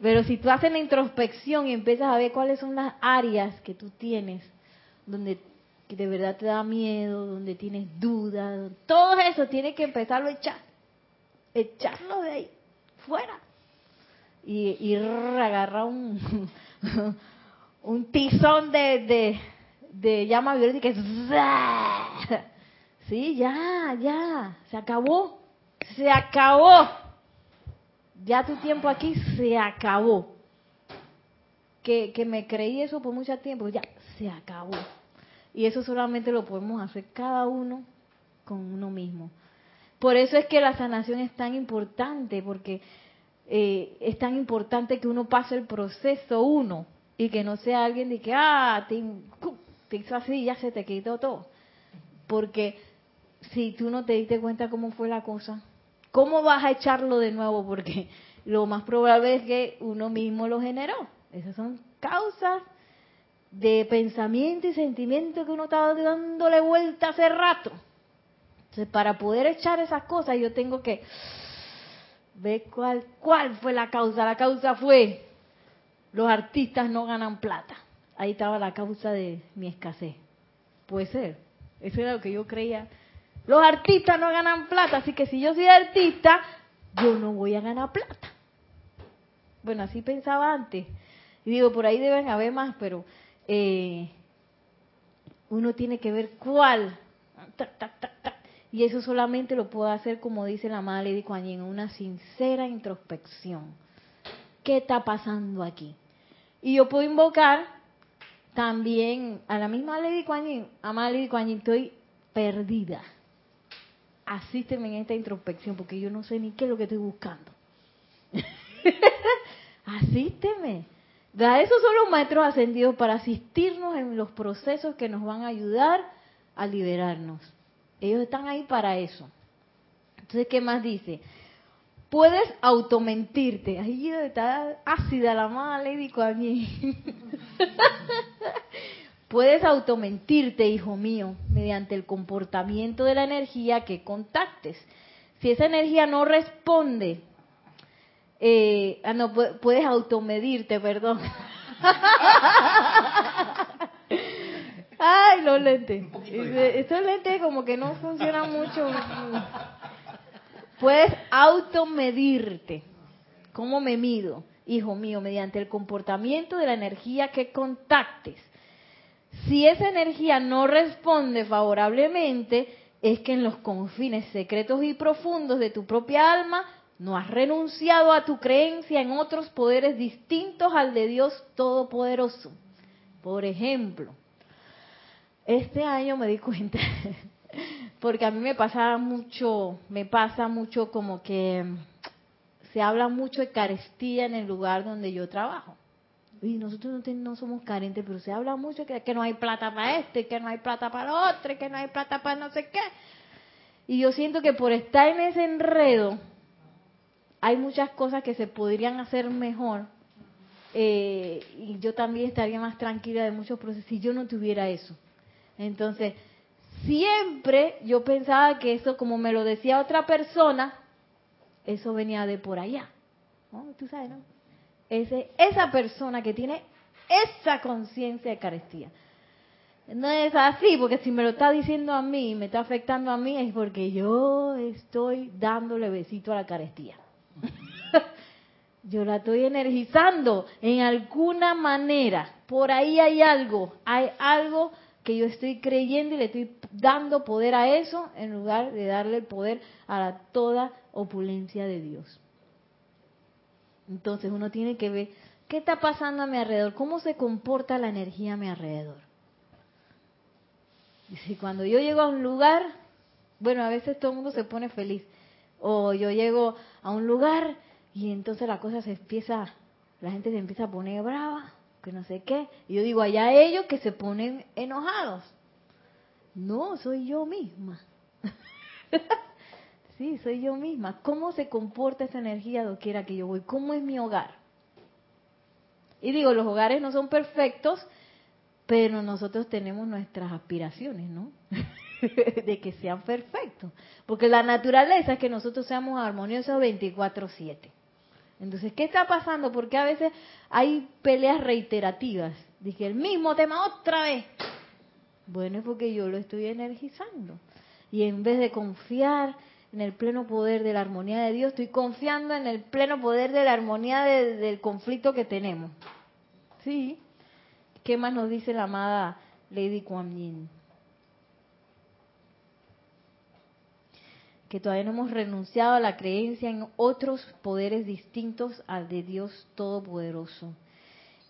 Pero si tú haces la introspección y empiezas a ver cuáles son las áreas que tú tienes, donde que de verdad te da miedo, donde tienes dudas, todo eso tienes que empezarlo a echar, echarlo de ahí, fuera. Y, y agarrar un, un tizón de, de, llama violeta y que. Sí, ya, ya, se acabó, se acabó ya tu tiempo aquí se acabó. Que, que me creí eso por mucho tiempo, ya se acabó. Y eso solamente lo podemos hacer cada uno con uno mismo. Por eso es que la sanación es tan importante, porque eh, es tan importante que uno pase el proceso uno y que no sea alguien de que, ah, te, te hizo así y ya se te quitó todo. Porque si tú no te diste cuenta cómo fue la cosa, ¿cómo vas a echarlo de nuevo? Porque lo más probable es que uno mismo lo generó. Esas son causas de pensamiento y sentimiento que uno estaba dándole vuelta hace rato. Entonces, para poder echar esas cosas, yo tengo que ver cuál, cuál fue la causa. La causa fue, los artistas no ganan plata. Ahí estaba la causa de mi escasez. Puede ser. Eso era lo que yo creía. Los artistas no ganan plata, así que si yo soy artista, yo no voy a ganar plata. Bueno, así pensaba antes. Y digo, por ahí deben haber más, pero eh, uno tiene que ver cuál. Y eso solamente lo puedo hacer, como dice la madre Lady Kuan Yin, una sincera introspección. ¿Qué está pasando aquí? Y yo puedo invocar también a la misma Lady Kuan Yin, amada Lady Kuan estoy perdida. Asísteme en esta introspección, porque yo no sé ni qué es lo que estoy buscando. Asísteme. Da esos son los maestros ascendidos para asistirnos en los procesos que nos van a ayudar a liberarnos. Ellos están ahí para eso. Entonces, ¿qué más dice? Puedes automentirte. Ahí está ácida la amada Lady. Puedes automentirte, hijo mío, mediante el comportamiento de la energía que contactes. Si esa energía no responde eh, ah, no, pu- puedes automedirte, perdón. Ay, los lentes. Estos lentes como que no funcionan mucho. Puedes automedirte. ¿Cómo me mido? Hijo mío, mediante el comportamiento de la energía que contactes. Si esa energía no responde favorablemente, es que en los confines secretos y profundos de tu propia alma no has renunciado a tu creencia en otros poderes distintos al de Dios Todopoderoso. Por ejemplo, este año me di cuenta, porque a mí me pasaba mucho, me pasa mucho como que se habla mucho de carestía en el lugar donde yo trabajo. Y nosotros no, ten- somos carentes, pero se habla mucho que, no hay plata para este, que no hay plata para otro, que no hay plata para no sé qué. Y yo siento que por estar en ese enredo, hay muchas cosas que se podrían hacer mejor. eh, y yo también estaría más tranquila de muchos procesos si yo no tuviera eso. Entonces, siempre yo pensaba que eso, como me lo decía otra persona, eso venía de por allá. ¿no? Tú sabes, ¿no? Ese, esa persona que tiene esa conciencia de carestía. No es así, porque si me lo está diciendo a mí me está afectando a mí, es porque yo estoy dándole besito a la carestía. yo la estoy energizando en alguna manera. Por ahí hay algo, hay algo que yo estoy creyendo y le estoy dando poder a eso en lugar de darle el poder a la toda opulencia de Dios. Entonces uno tiene que ver qué está pasando a mi alrededor, cómo se comporta la energía a mi alrededor. Y si cuando yo llego a un lugar, bueno, a veces todo el mundo se pone feliz. O yo llego a un lugar y entonces la cosa se empieza, la gente se empieza a poner brava, que no sé qué. Y yo digo, allá ellos que se ponen enojados. No, soy yo misma. sí, soy yo misma. ¿Cómo se comporta esa energía doquiera que yo voy? ¿Cómo es mi hogar? Y digo, los hogares no son perfectos, pero nosotros tenemos nuestras aspiraciones, ¿no? de que sean perfectos. Porque la naturaleza es que nosotros seamos armoniosos 24/7. Entonces, ¿qué está pasando? Porque a veces hay peleas reiterativas. Dije, el mismo tema otra vez. Bueno, es porque yo lo estoy energizando. Y en vez de confiar en el pleno poder de la armonía de Dios, estoy confiando en el pleno poder de la armonía de- del conflicto que tenemos. Sí. ¿Qué más nos dice la amada Lady Kuan Yin? Que todavía no hemos renunciado a la creencia en otros poderes distintos al de Dios Todopoderoso.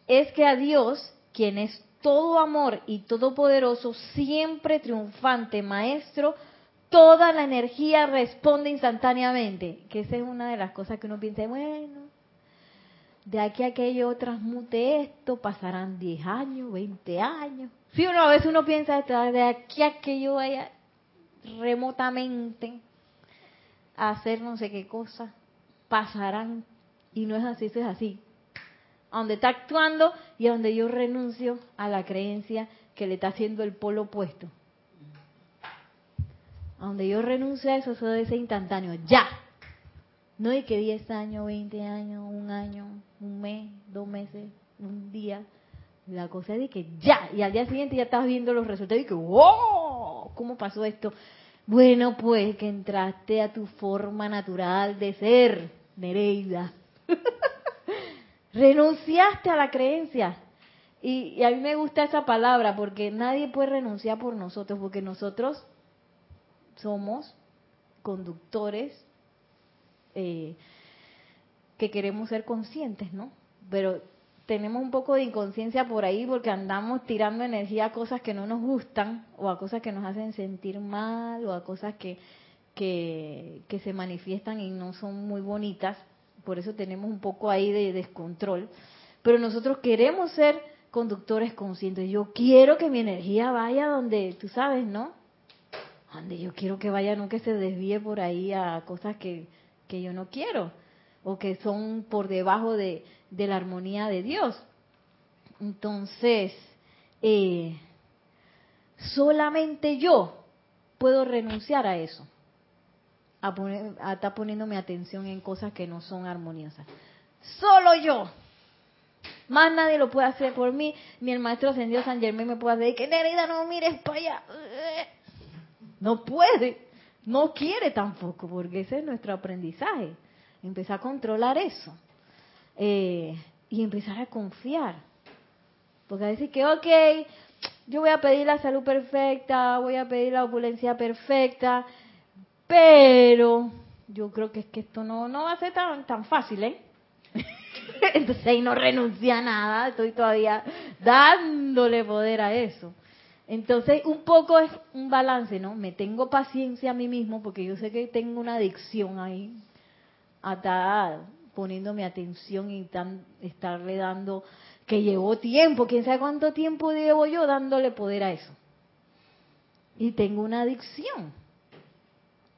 Es que a Dios, quien es todo amor y todopoderoso, siempre triunfante, maestro, toda la energía responde instantáneamente. Que esa es una de las cosas que uno piensa, bueno, de aquí a que yo transmute esto, pasarán 10 años, 20 años. Si uno a veces uno piensa, de aquí a que yo vaya remotamente a hacer no sé qué cosa, pasarán, y no es así, eso es así. A donde está actuando y a donde yo renuncio a la creencia que le está haciendo el polo opuesto. A donde yo renuncio a eso, eso debe ser instantáneo, ya. No hay que 10 años, 20 años, un año, un mes, dos meses, un día. La cosa es de que ya, y al día siguiente ya estás viendo los resultados y que, ¡wow! ¿Cómo pasó esto? Bueno, pues que entraste a tu forma natural de ser, Nereida. Renunciaste a la creencia. Y, a mí me gusta esa palabra porque nadie puede renunciar por nosotros, porque nosotros somos conductores eh, que queremos ser conscientes, ¿no? Pero tenemos un poco de inconsciencia por ahí porque andamos tirando energía a cosas que no nos gustan o a cosas que nos hacen sentir mal o a cosas que, que, que se manifiestan y no son muy bonitas. Por eso tenemos un poco ahí de descontrol. Pero nosotros queremos ser conductores conscientes. Yo quiero que mi energía vaya donde, tú sabes, ¿no? Donde yo quiero que vaya, no que se desvíe por ahí a cosas que, que yo no quiero o que son por debajo de, de la armonía de Dios. Entonces, eh, solamente yo puedo renunciar a eso, a, poner, a estar poniendo mi atención en cosas que no son armoniosas. Solo yo. Más nadie lo puede hacer por mí, ni el maestro ascendido San Germán me puede decir que Nerida no mires para allá. No puede, no quiere tampoco, porque ese es nuestro aprendizaje. Empezar a controlar eso. Eh, y empezar a confiar. Porque a decir que, ok, yo voy a pedir la salud perfecta, voy a pedir la opulencia perfecta, pero yo creo que es que esto no, no va a ser tan, tan fácil, ¿eh? Entonces ahí no renuncia a nada, estoy todavía dándole poder a eso. Entonces, un poco es un balance, ¿no? Me tengo paciencia a mí mismo porque yo sé que tengo una adicción ahí a mi atención y tan, estarle dando, que llevo tiempo, quién sabe cuánto tiempo llevo yo dándole poder a eso. Y tengo una adicción.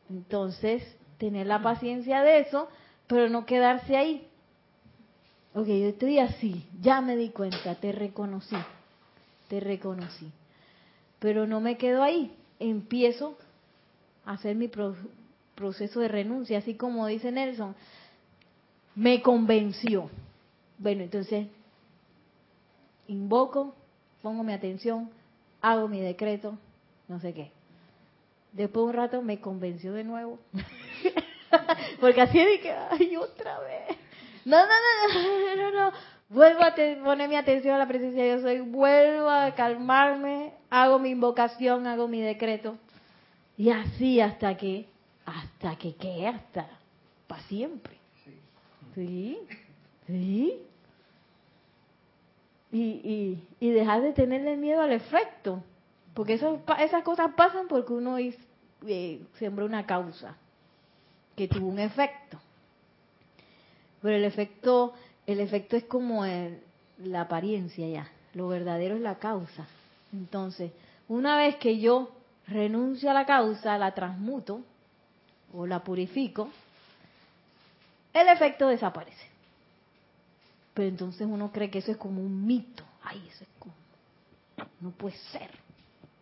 Entonces, tener la paciencia de eso, pero no quedarse ahí. Ok, yo estoy así, ya me di cuenta, te reconocí, te reconocí. Pero no me quedo ahí, empiezo a hacer mi proceso de renuncia, así como dice Nelson, me convenció. Bueno, entonces, invoco, pongo mi atención, hago mi decreto, no sé qué. Después de un rato me convenció de nuevo. Porque así es que, ay, otra vez. No, no, no, no, no, no. Vuelvo a poner mi atención a la presencia de Dios, soy, vuelvo a calmarme, hago mi invocación, hago mi decreto. Y así hasta que, hasta que, ¿qué? Hasta, para siempre. Sí, sí. Y, y, y dejar de tenerle miedo al efecto. Porque eso, esas cosas pasan porque uno eh, sembró una causa que tuvo un efecto. Pero el efecto, el efecto es como la apariencia ya. Lo verdadero es la causa. Entonces, una vez que yo renuncio a la causa, la transmuto o la purifico, el efecto desaparece. Pero entonces uno cree que eso es como un mito. Ay, eso es como... No puede ser.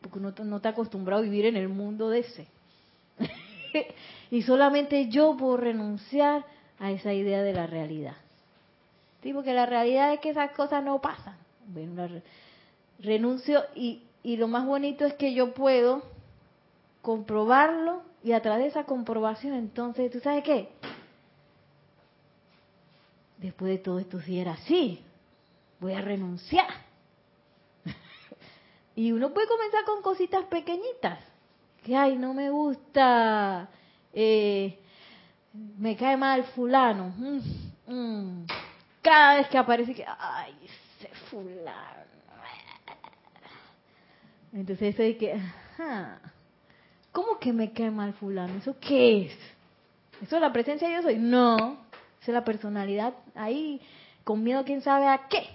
Porque uno no está acostumbrado a vivir en el mundo de ese. y solamente yo puedo renunciar a esa idea de la realidad. Sí, porque la realidad es que esas cosas no pasan. Renuncio y, y lo más bonito es que yo puedo comprobarlo y a través de esa comprobación entonces, ¿tú sabes qué? Después de todo esto si era así, voy a renunciar. y uno puede comenzar con cositas pequeñitas, que ay, no me gusta, eh, me cae mal fulano. Mm, mm. Cada vez que aparece que, ay, ese fulano. Entonces eso de que, ajá, ¿cómo que me cae mal fulano? ¿Eso qué es? ¿Eso es la presencia de Dios soy? No, la personalidad ahí con miedo quién sabe a qué.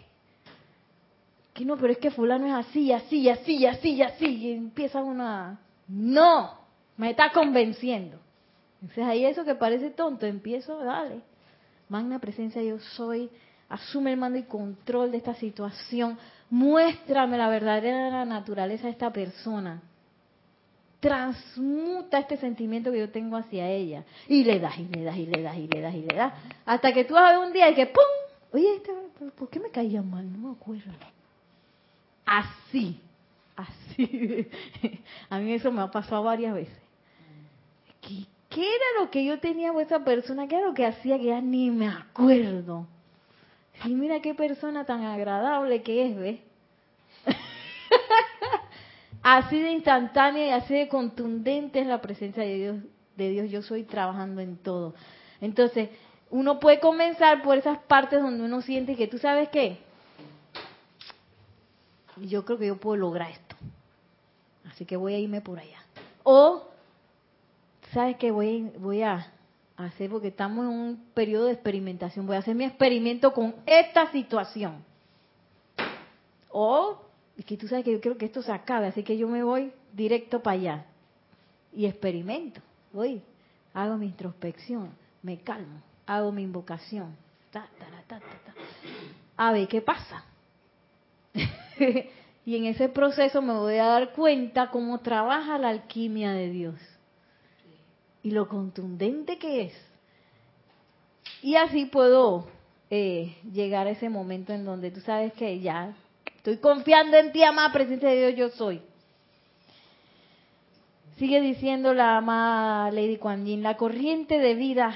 Que no, pero es que fulano es así, así, así, así, así. Y empieza uno a... No, me está convenciendo. Entonces ahí eso que parece tonto, empiezo, dale. Magna presencia yo soy, asume el mando y control de esta situación. Muéstrame la verdadera naturaleza de esta persona transmuta este sentimiento que yo tengo hacia ella. Y le das, y le das, y le das, y le das, y le das. Hasta que tú vas a ver un día y que ¡pum! Oye, este, ¿por qué me caía mal? No me acuerdo. Así, así. A mí eso me ha pasado varias veces. ¿Qué, qué era lo que yo tenía con esa persona? ¿Qué era lo que hacía que ya ni me acuerdo? Y mira qué persona tan agradable que es, ¿ves? Así de instantánea y así de contundente es la presencia de Dios, de Dios yo soy trabajando en todo. Entonces, uno puede comenzar por esas partes donde uno siente que tú sabes qué, yo creo que yo puedo lograr esto. Así que voy a irme por allá. O, ¿sabes qué? Voy, voy a hacer, porque estamos en un periodo de experimentación, voy a hacer mi experimento con esta situación. O y que tú sabes que yo quiero que esto se acabe, así que yo me voy directo para allá y experimento. Voy, hago mi introspección, me calmo, hago mi invocación. a ver qué pasa. y en ese proceso me voy a dar cuenta cómo trabaja la alquimia de Dios. y lo contundente que es. Y así puedo eh, llegar a ese momento en donde tú sabes que ya estoy confiando en ti, amada presencia de Dios, yo soy. Sigue diciendo la amada Lady Kuan Yin, la corriente de vida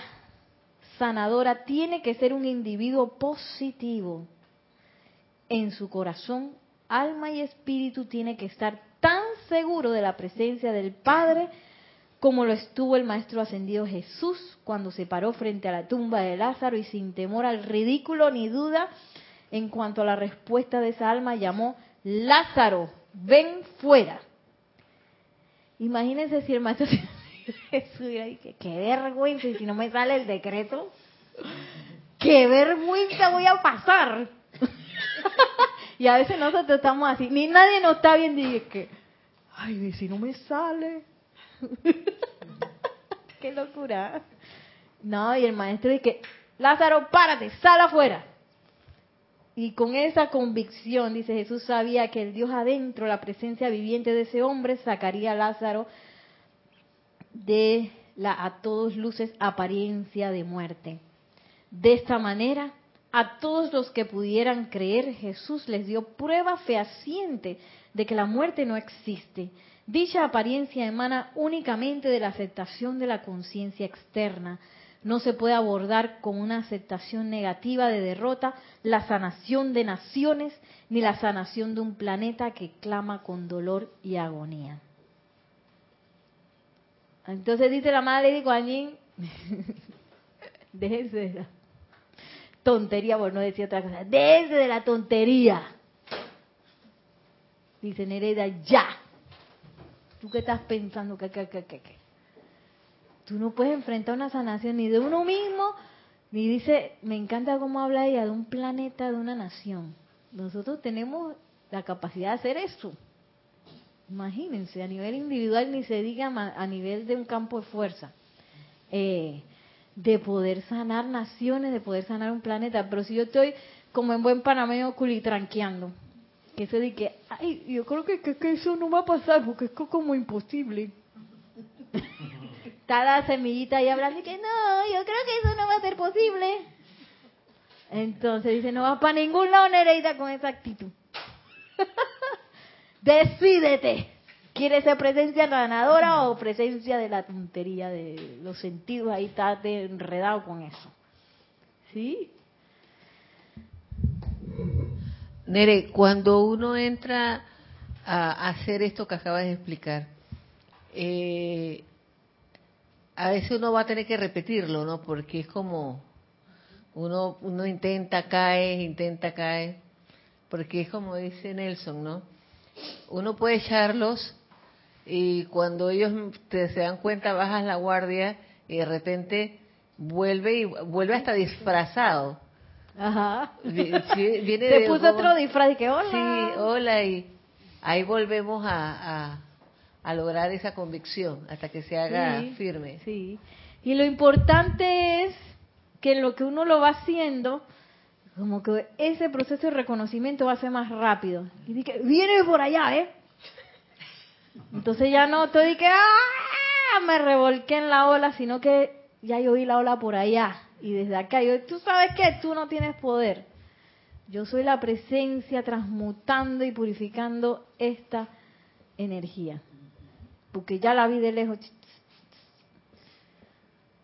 sanadora tiene que ser un individuo positivo. En su corazón, alma y espíritu tiene que estar tan seguro de la presencia del Padre como lo estuvo el Maestro Ascendido Jesús cuando se paró frente a la tumba de Lázaro y sin temor al ridículo ni duda en cuanto a la respuesta de esa alma llamó, Lázaro, ven fuera. Imagínense si el Maestro Jesús que qué vergüenza, y si no me sale el decreto, qué vergüenza voy a pasar. y a veces nosotros estamos así, ni nadie nos está viendo y es que, ay, si no me sale. qué locura. No, y el maestro dice Lázaro, párate, sal afuera. Y con esa convicción, dice Jesús, sabía que el Dios adentro, la presencia viviente de ese hombre, sacaría a Lázaro de la a todos luces apariencia de muerte. De esta manera, a todos los que pudieran creer, Jesús les dio prueba fehaciente de que la muerte no existe. Dicha apariencia emana únicamente de la aceptación de la conciencia externa, no se puede abordar con una aceptación negativa de derrota la sanación de naciones ni la sanación de un planeta que clama con dolor y agonía. Entonces dice la madre de Kuan déjense de la tontería, por no decir otra cosa, déjense de la tontería. Dice Nereida, ya. ¿Tú qué estás pensando? ¿Qué, qué, qué, qué, qué? Tú no puedes enfrentar una sanación ni de uno mismo, ni dice, me encanta cómo habla ella, de un planeta, de una nación. Nosotros tenemos la capacidad de hacer eso. Imagínense, a nivel individual ni se diga a nivel de un campo de fuerza. Eh, de poder sanar naciones, de poder sanar un planeta. Pero si yo estoy como en buen panameño culitranqueando, que se dice que, ay, yo creo que, que, eso no va a pasar porque es como imposible. la semillita ahí hablando y que no, yo creo que eso no va a ser posible. Entonces dice, no va para ningún lado Nereida con esa actitud. Decídete. ¿Quieres ser presencia ganadora o presencia de la tontería de los sentidos? Ahí está enredado con eso. ¿Sí? Nere, cuando uno entra a hacer esto que acabas de explicar, eh, a veces uno va a tener que repetirlo, ¿no? Porque es como uno uno intenta cae, intenta cae, porque es como dice Nelson, ¿no? Uno puede echarlos y cuando ellos te, se dan cuenta bajas la guardia y de repente vuelve y vuelve hasta disfrazado. Ajá. Viene se puso otro disfraz y que hola. Sí, hola y ahí volvemos a a lograr esa convicción hasta que se haga firme. Sí. Y lo importante es que lo que uno lo va haciendo, como que ese proceso de reconocimiento va a ser más rápido. Y dije, viene por allá, ¿eh? Entonces ya no estoy que ¡ah! me revolqué en la ola, sino que ya yo vi la ola por allá. Y desde acá, yo, tú sabes que tú no tienes poder. Yo soy la presencia transmutando y purificando esta energía porque ya la vi de lejos.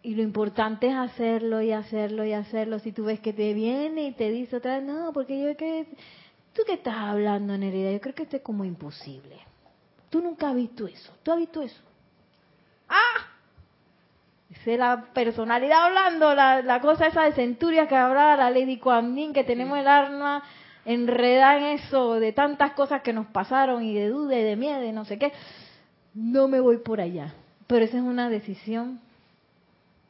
Y lo importante es hacerlo y hacerlo y hacerlo. Si tú ves que te viene y te dice otra vez, no, porque yo que... ¿Tú qué estás hablando, Nerida? Yo creo que esto es como imposible. Tú nunca has visto eso. ¿Tú has visto eso? ¡Ah! Esa es la personalidad hablando, la, cosa esa de centurias que hablaba la Lady Kuan que tenemos el arma enredada en eso, de tantas cosas que nos pasaron y de duda y de miedo y no sé qué no me voy por allá. Pero esa es una decisión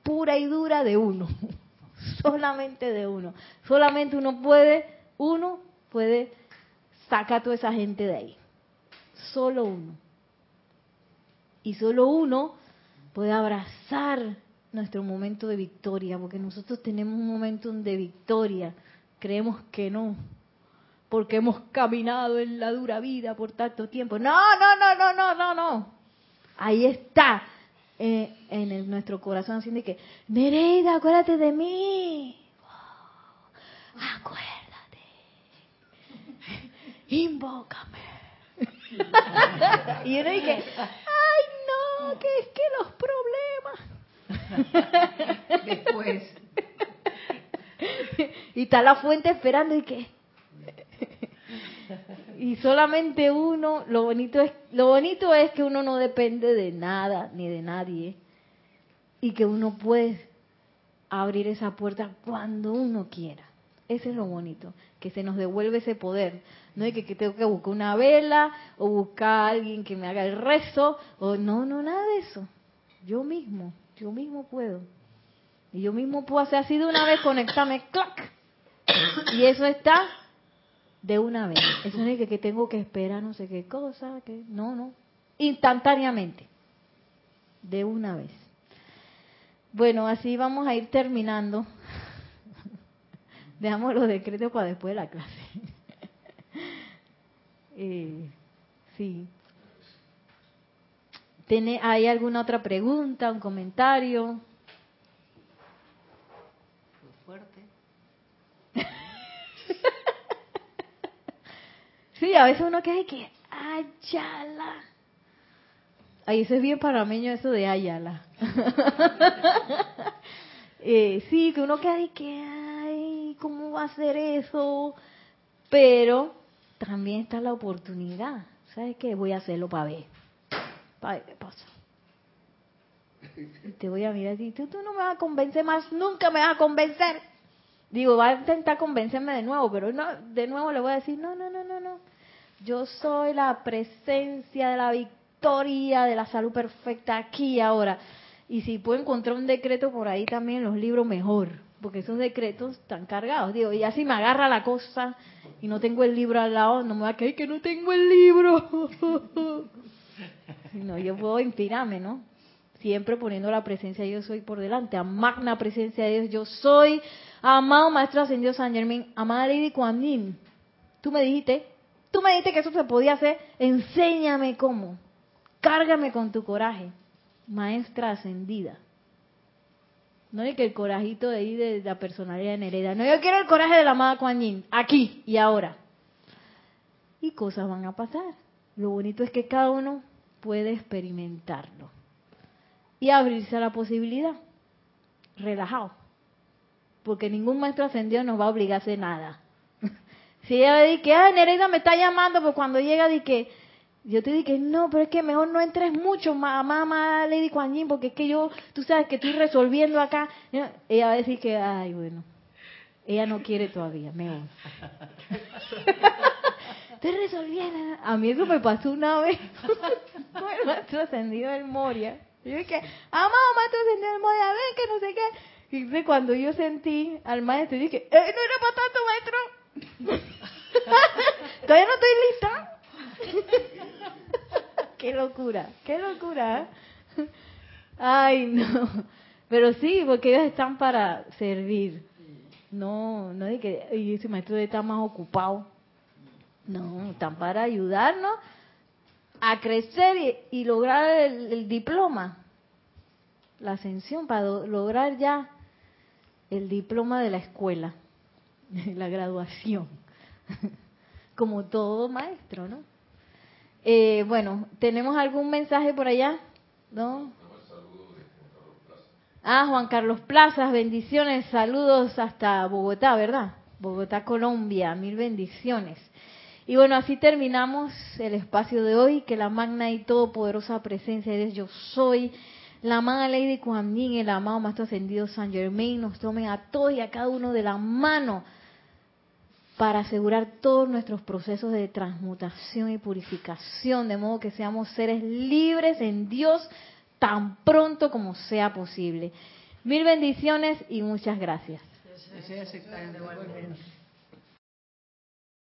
pura y dura de uno, solamente de uno. Solamente uno puede, uno puede sacar a toda esa gente de ahí. Solo uno. Y solo uno puede abrazar nuestro momento de victoria, porque nosotros tenemos un momento de victoria. Creemos que no, porque hemos caminado en la dura vida por tanto tiempo. No, no, no, no, no, no, no. Ahí está. eh, en el- nuestro corazón haciendo que, Nereida, acuérdate de mí. Acuérdate. Invócame. y uno dice, ay no, que es que los problemas. Después. y está la fuente esperando y que y solamente uno lo bonito es lo bonito es que uno no depende de nada ni de nadie y que uno puede abrir esa puerta cuando uno quiera. Ese es lo bonito que se nos devuelve ese poder. No es que, que tengo que buscar una vela o buscar a alguien que me haga el rezo o no no nada de eso. Yo mismo yo mismo puedo. Y yo mismo puedo hacer así de una vez, conectarme, clac. Y eso está de una vez. Eso no es que, tengo que esperar no sé qué cosa, que no, no. Instantáneamente. De una vez. Bueno, así vamos a ir terminando. Dejamos los decretos para después de la clase. Eh, sí. ¿Tiene, ¿Hay alguna otra pregunta, un comentario? Fuerte. Sí, a veces uno queda que Ayala. Ay, eso es bien parameño eso de Ayala. eh, sí, que uno de que, ay, ¿cómo va a ser eso? Pero también está la oportunidad. ¿Sabes qué? Voy a hacerlo para ver. Para ver qué pasa. Y te voy a mirar y tú, tú no me vas a convencer más, nunca me vas a convencer. Digo, va a intentar convencerme de nuevo, pero no, de nuevo le voy a decir, no, no, no, no, no. Yo soy la presencia de la victoria, de la salud perfecta aquí y ahora. Y si puedo encontrar un decreto por ahí también en los libros, mejor. Porque esos decretos están cargados. Digo, y así me agarra la cosa y no tengo el libro al lado, no me va a caer que no tengo el libro. no, yo puedo inspirarme, ¿no? Siempre poniendo la presencia de yo soy por delante. A magna presencia de Dios, yo soy. Amado Maestro Ascendido San Germain, amada Lady Kuan Yin, tú me dijiste, tú me dijiste que eso se podía hacer, enséñame cómo. Cárgame con tu coraje, Maestra Ascendida. No es que el corajito de ahí de la personalidad de. No, yo quiero el coraje de la amada Kuan Yin, aquí y ahora. Y cosas van a pasar. Lo bonito es que cada uno puede experimentarlo y abrirse a la posibilidad, relajado, porque ningún maestro ascendido nos va a obligar a hacer nada. Si ella dice que, ah, Nereida me está llamando, pues cuando llega, di que, yo te dije, no, pero es que mejor no entres mucho, mamá, mamá, Lady Kuan porque es que yo, tú sabes que estoy resolviendo acá. Ella va a decir que, ay, bueno, ella no quiere todavía, mejor. estoy resolviendo. A mí eso me pasó una vez con el maestro ascendido del Moria. Yo dije, amado maestro ascendido del Moria, ven que no sé qué. Y cuando yo sentí al maestro, dije, eh, no era para tanto, maestro. Todavía no estoy lista. qué locura, qué locura. ¿eh? Ay, no. Pero sí, porque ellos están para servir. No, no de que y ese maestro está más ocupado. No, están para ayudarnos a crecer y, y lograr el, diploma, la ascensión, para lograr ya el diploma de la escuela, la graduación, como todo maestro, ¿no? Eh, bueno, ¿tenemos algún mensaje por allá? ¿No? Ah, Juan Carlos Plazas, bendiciones, saludos hasta Bogotá, ¿verdad? Bogotá, Colombia, mil bendiciones. Y bueno, así terminamos el espacio de hoy, que la magna y todopoderosa presencia de yo soy, la amada Lady Kuan Yin, el amado Maestro Ascendido San Germain, nos tomen a todos y a cada uno de la mano para asegurar todos nuestros procesos de transmutación y purificación, de modo que seamos seres libres en Dios tan pronto como sea posible. Mil bendiciones y muchas gracias.